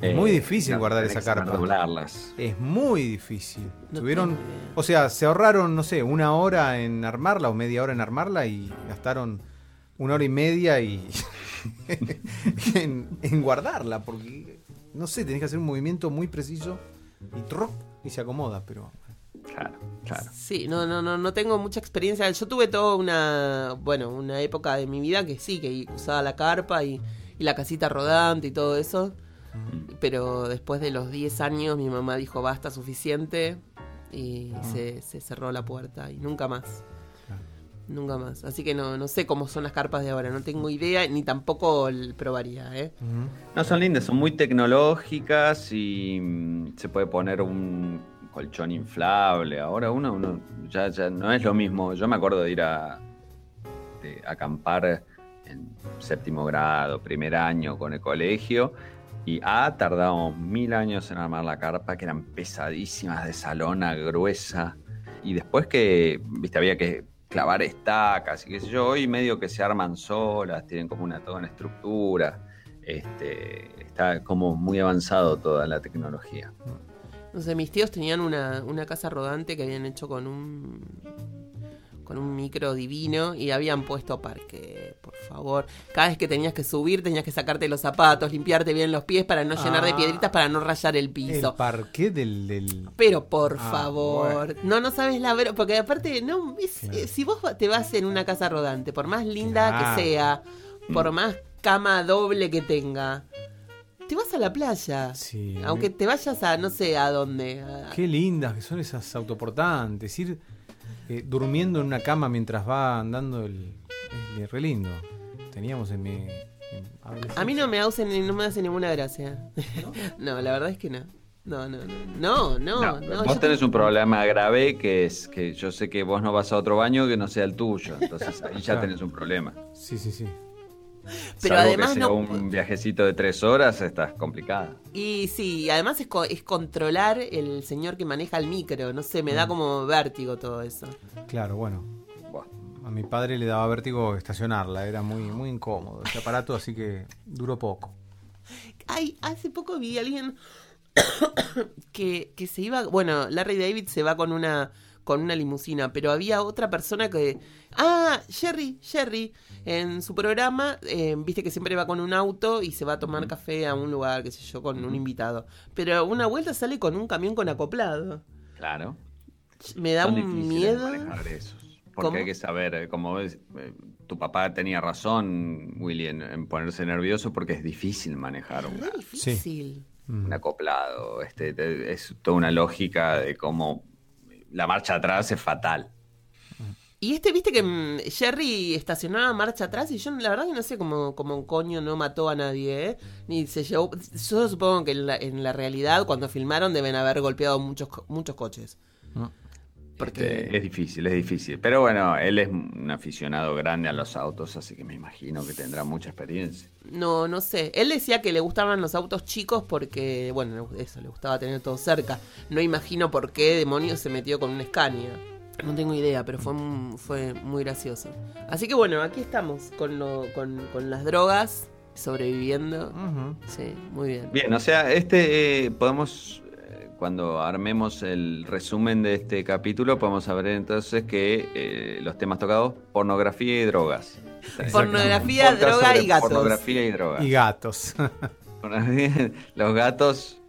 Es Eh, muy difícil no, guardar esa carpa. doblarlas. Es muy difícil. No Tuvieron, o sea, se ahorraron, no sé, una hora en armarla o media hora en armarla y gastaron una hora y media y en, en guardarla, porque no sé, tenés que hacer un movimiento muy preciso y ¡truc! y se acomoda, pero Claro, claro. Sí, no, no, no, no tengo mucha experiencia. Yo tuve toda una, bueno, una época de mi vida que sí, que usaba la carpa y, y la casita rodante y todo eso. Pero después de los 10 años mi mamá dijo basta, suficiente. Y se, se cerró la puerta y nunca más. Nunca más. Así que no, no sé cómo son las carpas de ahora. No tengo idea ni tampoco probaría, ¿eh? No, son lindas, son muy tecnológicas y mm, se puede poner un colchón inflable. Ahora uno, uno ya, ya no es lo mismo. Yo me acuerdo de ir a acampar en séptimo grado, primer año con el colegio. Y ah, tardamos mil años en armar la carpa, que eran pesadísimas, de salona gruesa. Y después que, viste, había que clavar estacas y qué sé yo, y medio que se arman solas, tienen como una toda una estructura. este, está como muy avanzado toda la tecnología. No sé, mis tíos tenían una, una casa rodante que habían hecho con un con un micro divino y habían puesto parque, por favor. Cada vez que tenías que subir tenías que sacarte los zapatos, limpiarte bien los pies para no llenar de Ah. piedritas para no rayar el El piso. parqué del. del- Pero por Ah, favor, no, no sabes la ver, porque aparte, no, es- Claro. eh, si vos te vas en una casa rodante, por más linda Claro. que sea, por más cama doble que tenga, te vas a la playa. Sí. Aunque te vayas a no sé a dónde. a- Qué lindas que son esas autoportantes. Ir eh, durmiendo en una cama mientras va andando el. Es re lindo. Teníamos en mi. en. A mí no me, hace, no me hace ninguna gracia. ¿No? la verdad es que no. No, no, no. No, no, No, no, vos yo- tenés un problema grave que es que yo sé que vos no vas a otro baño que no sea el tuyo. Entonces ahí ya Claro. tenés un problema. Sí, sí, sí. Pero Salvo además que sea no- un viajecito de tres horas, estás complicada. Y sí, además es, co- es controlar el señor que maneja el micro. No sé, me Mm. da como vértigo todo eso. Claro, bueno. Buah. A mi padre le daba vértigo estacionarla. Era muy, muy incómodo ese aparato, así que duró poco. Ay, hace poco vi a alguien que, que se iba. Bueno, Larry David se va con una con una limusina, pero había otra persona que. Ah, Jerry, Jerry, en su programa, eh, viste que siempre va con un auto y se va a tomar café a un lugar, qué sé yo, con un invitado. Pero una vuelta sale con un camión con acoplado. Claro. Me da Son un miedo. esos. Porque ¿Cómo? hay que saber, eh, como ves, eh, tu papá tenía razón, Willy, en, en ponerse nervioso porque es difícil manejar una- Re difícil. Mm. un acoplado. Este, te- es toda una lógica de cómo la marcha atrás es fatal. Y este, viste que mm, Jerry estacionaba marcha atrás y yo la verdad que no sé cómo, cómo coño no mató a nadie, ¿eh? Ni se llevó... Yo supongo que en la, en la realidad cuando filmaron deben haber golpeado muchos, muchos coches. Porque... Este, es difícil, es difícil. Pero bueno, él es un aficionado grande a los autos, así que me imagino que tendrá mucha experiencia. No, no sé. Él decía que le gustaban los autos chicos porque, bueno, eso, le gustaba tener todo cerca. No imagino por qué demonios se metió con un Scania. No tengo idea, pero fue, fue muy gracioso. Así que bueno, aquí estamos con, lo, con, con las drogas, sobreviviendo. Sí, muy bien. Bien, o sea, este eh, podemos, cuando armemos el resumen de este capítulo, podemos saber entonces que eh, los temas tocados, pornografía y drogas. Pornografía, droga y gatos. Pornografía y drogas. Y gatos. los gatos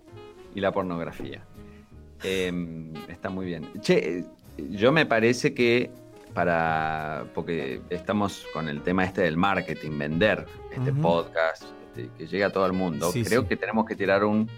y la pornografía. Eh, está muy bien. Che, yo me parece que para. Porque estamos con el tema este del marketing, vender este podcast, este, que llegue a todo el mundo. Sí, Creo sí. que tenemos que tirar un.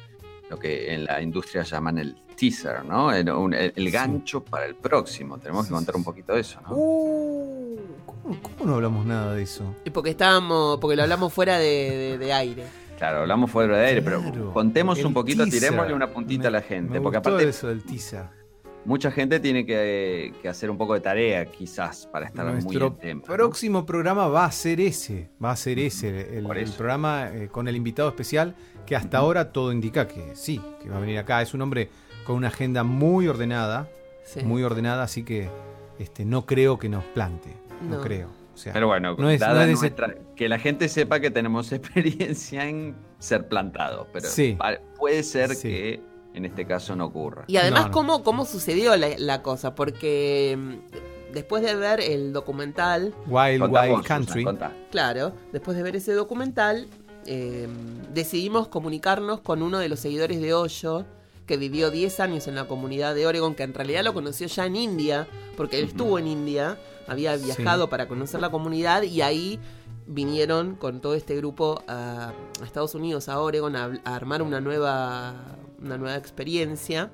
Lo que en la industria llaman el teaser, ¿no? El, un- el- el gancho para el próximo. Tenemos que contar un poquito de eso, ¿no? Uh, ¿cómo, cómo no hablamos nada de eso? Y porque estábamos, porque lo hablamos fuera de, de- de aire. Claro, hablamos fuera de aire, Claro. pero contemos un poquito, teaser. tirémosle una puntita Me- a la gente. me porque gustó aparte, eso del teaser. Mucha gente tiene que, que hacer un poco de tarea, quizás, para estar muy Nuestro en tema. ¿no? próximo programa va a ser ese. Va a ser ese. El, programa eh, con el invitado especial que hasta ahora todo indica que sí, que va a venir acá. Es un hombre con una agenda muy ordenada. Sí. Muy ordenada, así que este, no creo que nos plante. No, No. creo. O sea, Pero bueno, no es- dada no es de ese- nuestra- que la gente sepa que tenemos experiencia en ser plantados. Pero Sí. puede ser Sí. que en este caso no ocurra. Y además, No, no. ¿cómo, cómo sucedió la, la cosa? Porque mm, después de ver el documental, Wild Contá Wild vos, Country. claro, después de ver ese documental, eh, decidimos comunicarnos con uno de los seguidores de Hoyo, que vivió 10 años en la comunidad de Oregon, que en realidad lo conoció ya en India, porque él estuvo en India, había Sí. viajado para conocer la comunidad y ahí vinieron con todo este grupo a, a Estados Unidos, a Oregon, a, a armar una nueva, una nueva experiencia.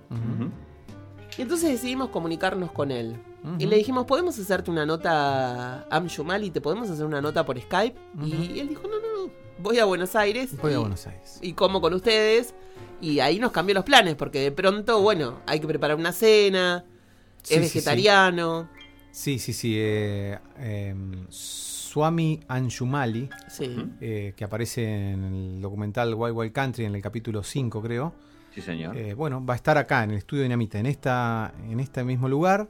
Y entonces decidimos comunicarnos con él. Y le dijimos, ¿podemos hacerte una nota Am Shumali? ¿Te podemos hacer una nota por Skype? Y él dijo, no, no, no, voy a Buenos Aires. Voy y, a Buenos Aires. y como con ustedes. Y ahí nos cambió los planes, porque de pronto, bueno, hay que preparar una cena, Sí, es sí. vegetariano. Sí, sí, sí. eh, em, Swami Anjumali, Sí. eh, que aparece en el documental Wild Wild Country en el capítulo 5, creo. Sí, señor. Eh, bueno, va a estar acá en el estudio Dinamita, en esta, en este mismo lugar,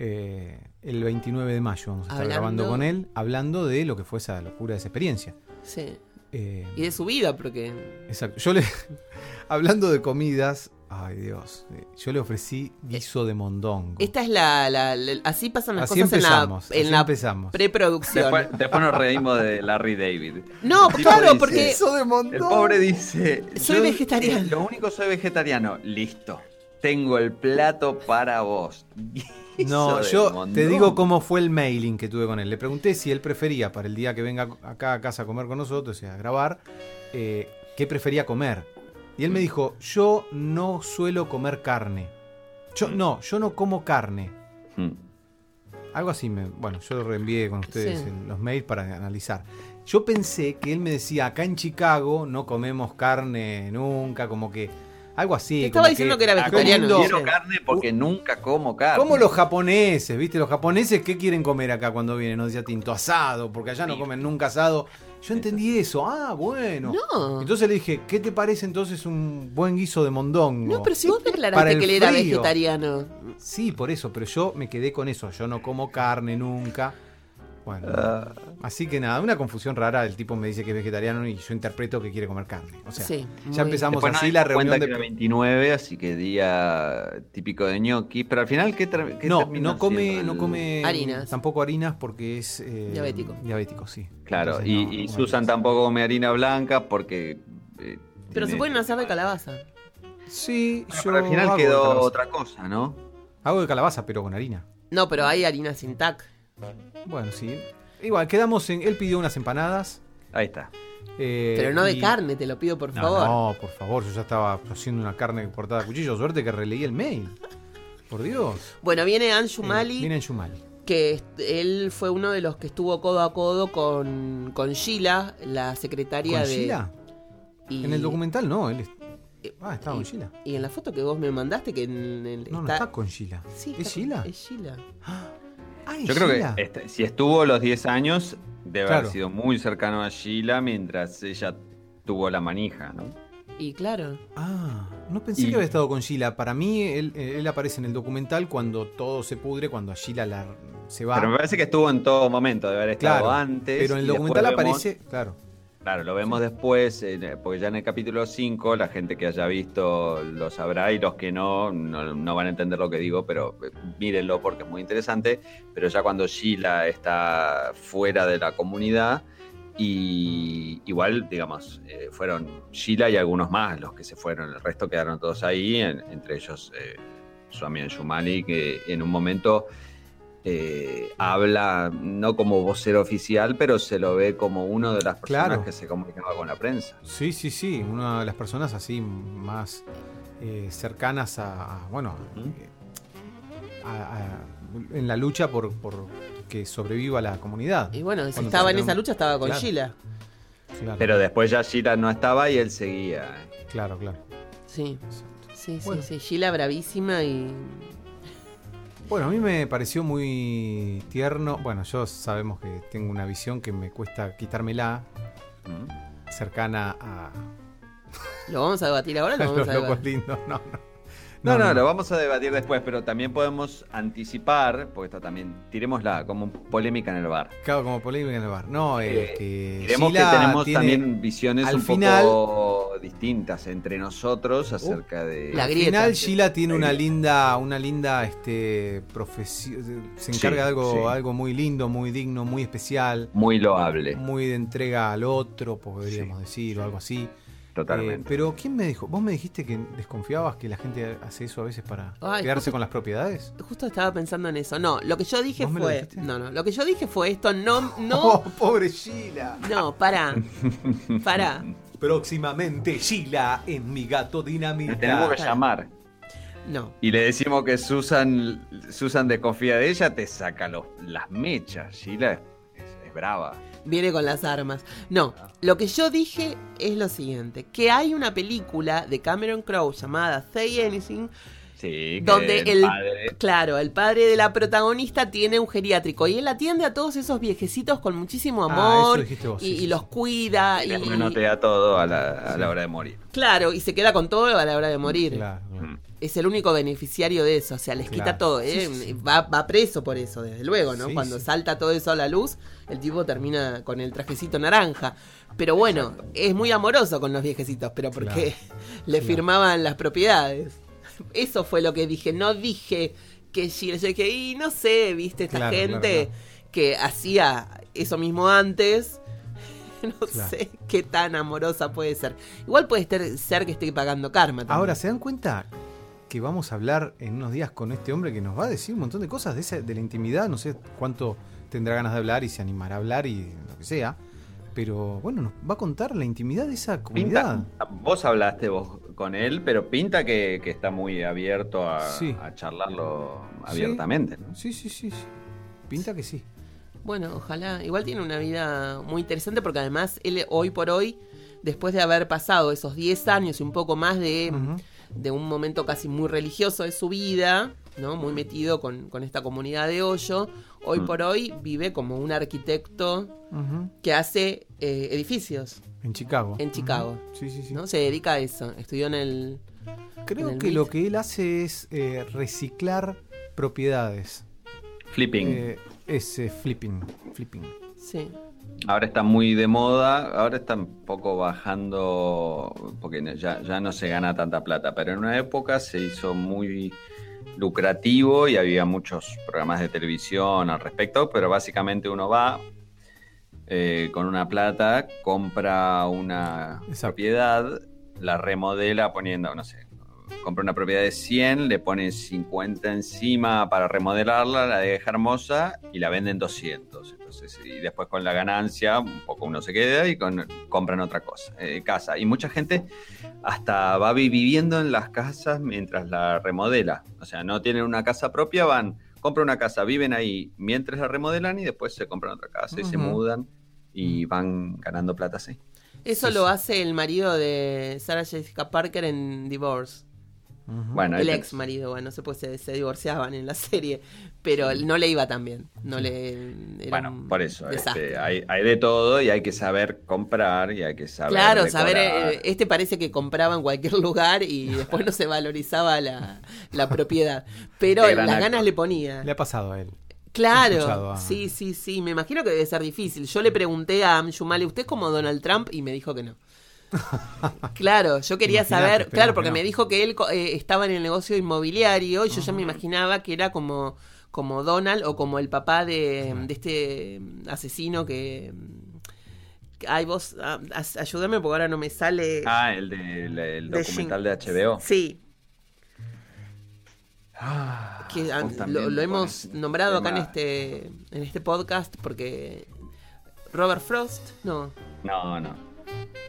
eh, el 29 de mayo. Vamos a estar Hablando- grabando con él, hablando de lo que fue esa locura de esa experiencia. Sí. Eh, Y de su vida, porque. exacto. Yo le. Hablando de comidas. Ay, Dios. eh, Yo le ofrecí guiso de mondongo. Esta es la. la- la- así pasan las Así cosas en la, empezamos, en así la empezamos. preproducción. Después, después nos reímos de Larry David. No, claro, dice, porque. Guiso de mondongo. El pobre dice: Soy "Yo, vegetariano". eh, Lo único soy vegetariano. Listo. Tengo el plato para vos. Guiso No, de yo te digo cómo fue el mailing que tuve con él. Le pregunté si él prefería para el día que venga acá a casa a comer con nosotros, o sea, a grabar, eh, qué prefería comer. Y él me dijo, yo no suelo comer carne. Yo no, yo no como carne. Mm. Algo así, me, bueno, yo lo reenvié con ustedes Sí. en los mails para analizar. Yo pensé que él me decía, acá en Chicago no comemos carne nunca, como que algo así. Te estaba como diciendo que era vegetariano. comiendo- Quiero carne porque nunca como carne. Como los japoneses, ¿viste? Los japoneses, ¿qué quieren comer acá cuando vienen? No decía tinto asado, porque allá no comen nunca asado. Yo entendí eso. Ah, bueno. No. Entonces le dije, ¿qué te parece entonces un buen guiso de mondongo? No, pero si vos declaraste que él era vegetariano. Sí, por eso, pero yo me quedé con eso. Yo no como carne nunca. Bueno, Ah. así que nada, una confusión rara. El tipo me dice que es vegetariano y yo interpreto que quiere comer carne. O sea, Sí, ya empezamos así la dimos cuenta reunión que de... era 29, así que día típico de ñoquis. Pero al final, ¿qué, qué No, no come, no come Harinas. tampoco harinas porque es eh, Diabético. Diabético, sí. Claro, Entonces, y, no, y no Susan tampoco come harina blanca porque. eh, Pero se pueden hacer de calabaza. Sí, Bueno, yo pero al final quedó otra cosa, ¿no? Hago de calabaza, pero con harina. No, pero hay harina sin tac. Bueno, sí. Igual, quedamos en. Él pidió unas empanadas. Ahí está. eh, Pero no de y- carne, te lo pido por No, favor. no, por favor, yo ya estaba haciendo una carne cortada a cuchillo. Suerte que releí el mail. Por Dios. Bueno, viene Anshu Mali, Eh, viene Shumali. que est- él fue uno de los que estuvo codo a codo con, con Sheila, la secretaria ¿Con de. Sheila? y- En el documental no. Él es- eh, Ah, estaba con y- Sheila. Y en la foto que vos me mandaste, que en el. No, no está con Sheila. Sí, ¿Es está- Sheila? Es Sheila. Ah, ¿es Yo creo Sheila? que este, si estuvo los 10 años, debe Claro. haber sido muy cercano a Sheila mientras ella tuvo la manija, ¿no? Y claro. Ah, no pensé Y- que había estado con Sheila. Para mí, él, él aparece en el documental cuando todo se pudre, cuando a Sheila la, se va. Pero me parece que estuvo en todo momento, debe haber estado Claro, antes. pero en el documental vemos- aparece, claro. Claro, lo vemos después, eh, porque ya en el capítulo 5 la gente que haya visto lo sabrá y los que no, no, no van a entender lo que digo, pero eh, mírenlo porque es muy interesante. Pero ya cuando Sheila está fuera de la comunidad, y igual, digamos, eh, fueron Sheila y algunos más los que se fueron, el resto quedaron todos ahí, en- entre ellos eh, su amigo Shumali, que en un momento eh, habla no como vocero oficial, pero se lo ve como uno de las personas Claro. que se comunicaba con la prensa. Sí, sí, sí. Una de las personas así más eh, cercanas a, a, bueno, eh, a- a- en la lucha por, por que sobreviva la comunidad. Y bueno, si estaba en esa lucha, estaba con Claro. Sheila. Claro, Pero después ya Sheila no estaba y él seguía. claro, claro. Sí. Sí, sí, Bueno. sí. Sheila bravísima y. Bueno, a mí me pareció muy tierno. Bueno, yo sabemos que tengo una visión que me cuesta quitármela, ¿Mm? cercana a, ¿Lo vamos a debatir ahora lo a vamos los a locos debatir? lindos. No, no. No, no, lo vamos a debatir después, pero también podemos anticipar, porque esto también, tiremosla como polémica en el bar. Claro, como polémica en el bar. No, Eh, es que. Diremos que tenemos tiene- también visiones al un final- poco distintas entre nosotros acerca de... La Al grieta. final Sheila tiene La una linda, una linda este profesión, se Sí, encarga de algo, sí. algo muy lindo, muy digno, muy especial, Muy loable, muy de entrega al otro, podríamos decir, o algo así. Totalmente. Eh, pero ¿quién me dijo? ¿Vos me dijiste que desconfiabas que la gente hace eso a veces para Ay, quedarse justo- con las propiedades? Justo estaba pensando en eso. No, lo que yo dije ¿Vos me lo fue. dijiste? No, no. Lo que yo dije fue esto. No, no. Oh, pobre Sheila. No, para. Para. Próximamente Sheila en mi gato Le dinamita. tenemos que llamar No. y le decimos que Susan, Susan desconfía de ella, te saca los, las mechas. Sheila es- es brava. Viene con las armas. No, lo que yo dije es lo siguiente: que hay una película de Cameron Crowe llamada Say Anything. Sí, Donde el, padre- claro, el padre de la protagonista tiene un geriátrico y él atiende a todos esos viejecitos con muchísimo Ah, amor eso dijiste vos, y, sí, y sí, los cuida y, manotea todo a la, a la hora de morir. claro y se queda con todo a la hora de morir. Claro, claro. Mm. Es el único beneficiario de eso, o sea, les quita todo, ¿eh? sí, sí. Va, va preso por eso, desde luego, ¿no? Sí, Cuando sí. salta todo eso a la luz, el tipo termina con el trajecito naranja. Pero bueno, es muy amoroso con los viejecitos, pero porque le Claro. firmaban las propiedades. Eso fue lo que dije, no dije que Gilles, yo dije, y no sé, viste, esta Claro, gente claro. que hacía eso mismo antes. No Claro. sé qué tan amorosa puede ser. Igual puede ser, ser que esté pagando karma también. Ahora, ¿se dan cuenta que vamos a hablar en unos días con este hombre que nos va a decir un montón de cosas de, esa- de la intimidad? No sé cuánto tendrá ganas de hablar y se animará a hablar y lo que sea. Pero bueno, nos va a contar la intimidad de esa comunidad. Pinta, vos hablaste vos con él, pero pinta que, que está muy abierto a, Sí. a charlarlo Sí. abiertamente. ¿no? Sí, sí, sí, sí. Pinta que sí. Bueno, ojalá. Igual tiene una vida muy interesante porque además él hoy por hoy, después de haber pasado esos 10 años y un poco más de. De un momento casi muy religioso de su vida, ¿no? Muy metido con, con esta comunidad de hoyo, hoy Mm. por hoy vive como un arquitecto que hace eh, edificios, En Chicago. En Chicago. Sí, sí, sí. ¿no? Se dedica a eso. Estudió en el... Creo en el que MIT. lo que él hace es eh, reciclar propiedades. Flipping. Eh, es eh, flipping. Flipping. Sí. Ahora está muy de moda, ahora está un poco bajando, porque ya, ya no se gana tanta plata, pero en una época se hizo muy lucrativo y había muchos programas de televisión al respecto, pero básicamente uno va eh, con una plata, compra una Exacto. propiedad, la remodela poniendo, no sé, compra una propiedad de 100, le pone 50 encima para remodelarla, la deja hermosa y la venden 200. Entonces, y después con la ganancia, un poco uno se queda y con, compran otra cosa, eh, casa. Y mucha gente hasta va vi- viviendo en las casas mientras la remodela. O sea, no tienen una casa propia, van, compran una casa, viven ahí mientras la remodelan y después se compran otra casa y se mudan y van ganando plata así. Eso Sí, lo hace el marido de Sarah Jessica Parker en Divorce. Bueno, el ex marido, bueno, no sé, pues se, se divorciaban en la serie, pero no le iba tan bien. No le. era Bueno, por eso, este, hay, hay de todo y hay que saber comprar y hay que saber. Claro, decorar. saber, eh, este parece que compraba en cualquier lugar y después no se valorizaba la, la propiedad. Pero las ganas le ponía. Le ha pasado a él. Claro, sí, sí, sí. Me imagino que debe ser difícil. Yo le pregunté a Amjumale, ¿usted es como Donald Trump? Y me dijo que no. Claro, yo quería saber, claro, que porque no. me dijo que él co- eh, estaba en el negocio inmobiliario y yo ya me imaginaba que era como, como Donald o como el papá de, de este mm, asesino que... mm, Ay, vos, ah, ayúdame porque ahora no me sale... Ah, el, de, el, el de documental Shin- de HBO. Sí, Ah, que ah, lo, lo hemos pones nombrado acá en este, en este podcast porque Robert Frost, no, No, no.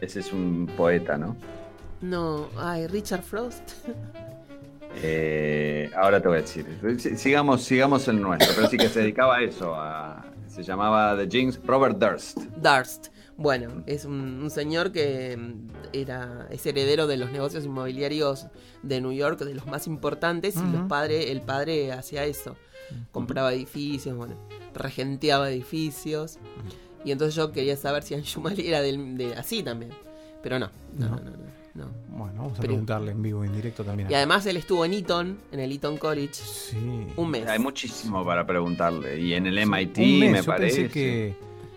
Ese es un poeta, ¿no? no, ay, Richard Frost. Eh, ahora te voy a decir. Si- Sigamos, sigamos el nuestro, pero sí que se dedicaba a eso. a- se llamaba The James Robert Durst. Darst. Bueno, es un, un señor que mm, era es heredero de los negocios inmobiliarios de New York, de los más importantes, y los Ujú. padres, el padre hacía eso. Compraba edificios, bueno, regenteaba edificios. Y entonces yo quería saber si Anjumali era del, de así también. Pero no, no, no, No. no. no, no. Bueno, vamos a Pero- preguntarle en vivo, en directo también. Y además él estuvo en Eton, en el Eton College, Sí. un mes. Hay muchísimo para preguntarle. Y en el MIT, Un mes, me yo parece. pensé que,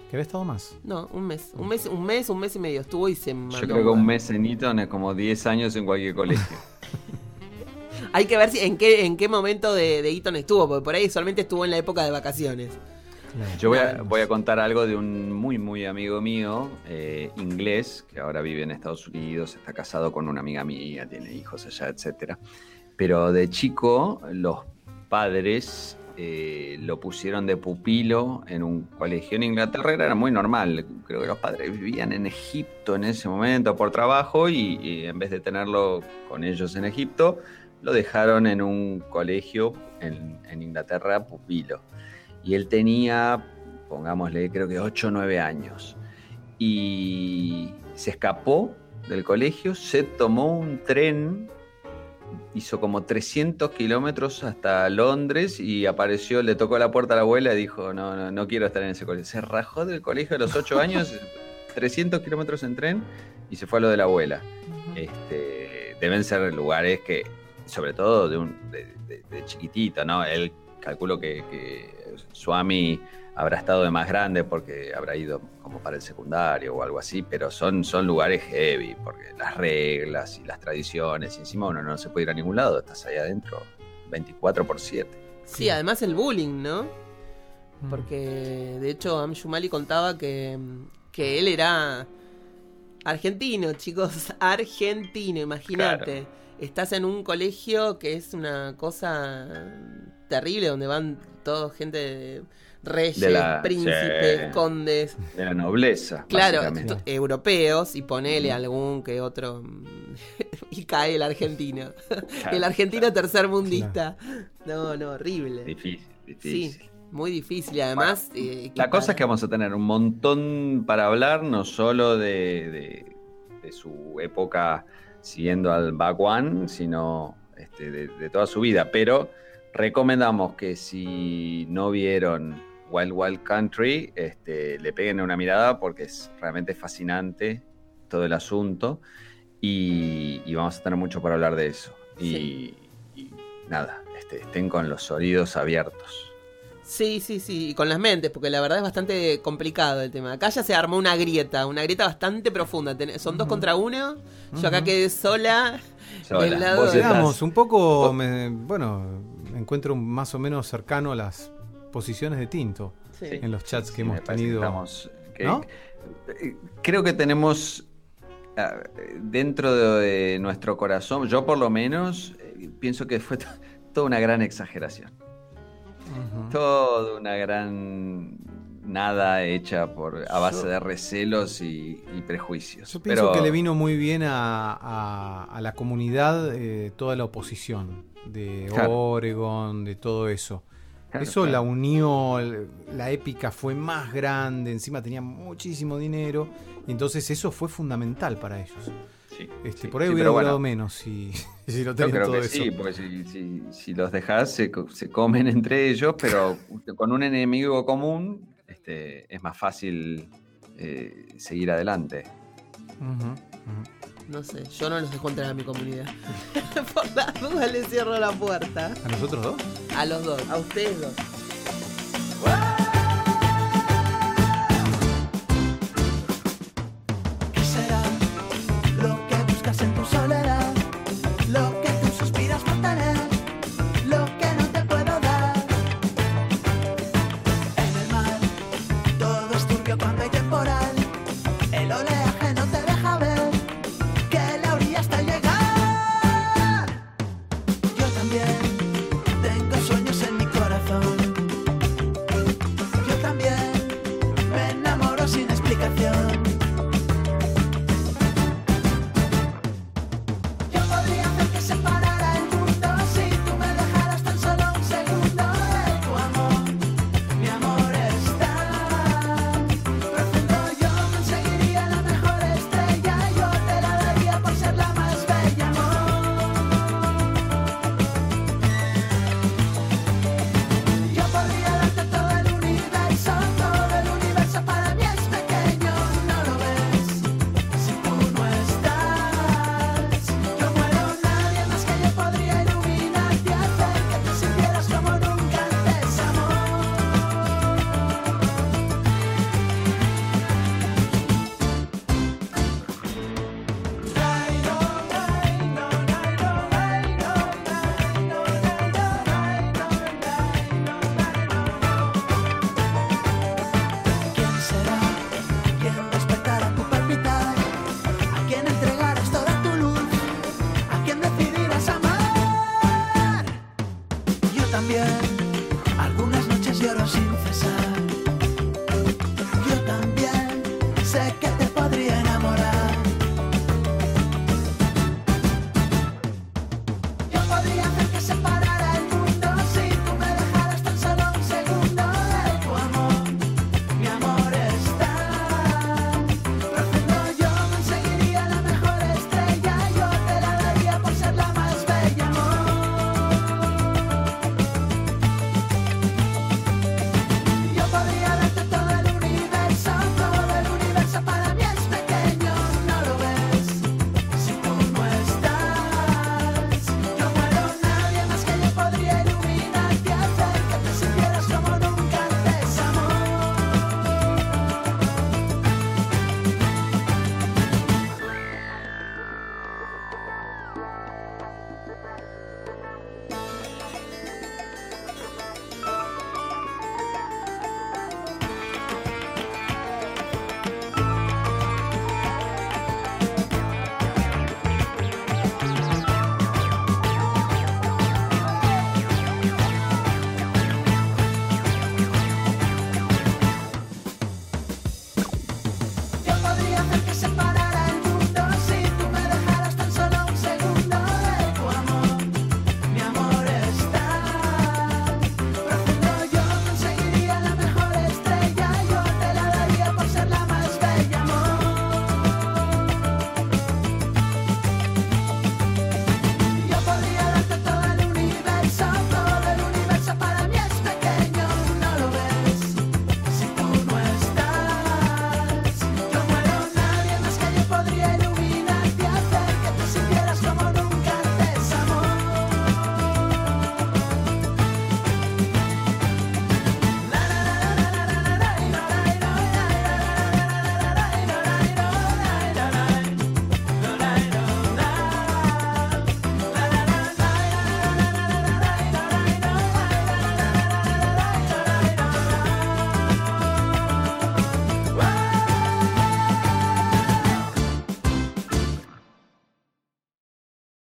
que había estado más. No, un mes. Un mes, un mes, un mes y medio estuvo y se mandó. Yo creo que un mes en Eton es como 10 años en cualquier colegio. Hay que ver si, en qué en qué momento de, de Eton estuvo, porque por ahí solamente estuvo en la época de vacaciones. Yo voy a, voy a contar algo de un muy, muy amigo mío, eh, inglés, que ahora vive en Estados Unidos, está casado con una amiga mía, tiene hijos allá, etcétera. Pero de chico, los padres eh, lo pusieron de pupilo en un colegio en Inglaterra, era muy normal. Creo que los padres vivían en Egipto en ese momento por trabajo y, y en vez de tenerlo con ellos en Egipto, lo dejaron en un colegio en, en Inglaterra pupilo. Y él tenía, pongámosle, creo que 8 o 9 años. Y se escapó del colegio, se tomó un tren, hizo como 300 kilómetros hasta Londres y apareció, le tocó la puerta a la abuela y dijo, no, no, no quiero estar en ese colegio. Se rajó del colegio a los 8 años, 300 kilómetros en tren y se fue a lo de la abuela. Este, deben ser lugares que sobre todo de, un, de, de- de chiquitito, ¿no? Él calculo que, que Swami habrá estado de más grande porque habrá ido como para el secundario o algo así, pero son, son lugares heavy, porque las reglas y las tradiciones, y encima uno no se puede ir a ningún lado, estás ahí adentro 24 por 7. Sí, además el bullying, ¿no? Mm. Porque de hecho Amshumali contaba que, que él era argentino, chicos, argentino, imagínate. Estás en un colegio que es una cosa terrible, donde van toda gente de reyes, De la- príncipes, sí. condes, De la nobleza, claro, europeos, y ponele algún que otro... y cae el argentino. el argentino tercermundista. No, no, horrible. Difícil, Sí, difícil. muy difícil y además... eh, La cosa es que vamos a tener un montón para hablar, no solo de, de- de su época siguiendo al Bhagwan, sino este, de, de toda su vida. Pero recomendamos que si no vieron Wild Wild Country, este, le peguen una mirada porque es realmente fascinante todo el asunto y, y vamos a tener mucho para hablar de eso. Y, y nada, este, estén con los oídos abiertos. Sí, sí, sí, y con las mentes, porque la verdad es bastante complicado el tema. Acá ya se armó una grieta, una grieta bastante profunda. Ten- Son dos contra uno, yo acá quedé sola. Sola. del lado Vos de- estás- Digamos, un poco, me- bueno, encuentro más o menos cercano a las posiciones de Tinto Sí. en los chats que Sí, hemos tenido. que estamos- que- ¿No? eh, Creo que tenemos ah, dentro de nuestro corazón, yo por lo menos, eh, pienso que fue to- toda una gran exageración. Ujú. Toda una gran nada hecha por a base Yo- de recelos y, y prejuicios. Yo pienso Pero- que le vino muy bien a, a- a la comunidad eh, toda la oposición de Claro. Oregon, de todo eso. Claro, eso claro. la unió, la épica fue más grande, encima tenía muchísimo dinero, y entonces eso fue fundamental para ellos. Sí, Este, sí, por ahí sí, hubiera durado bueno, menos si, si no Yo tenían creo todo que eso. sí, porque si, si- si los dejas se, co- se comen entre ellos, pero con un enemigo común este, es más fácil eh, seguir adelante. No sé, yo no los dejo entrar a mi comunidad. Por las dudas les cierro la puerta. ¿A nosotros dos? A los dos, a ustedes dos.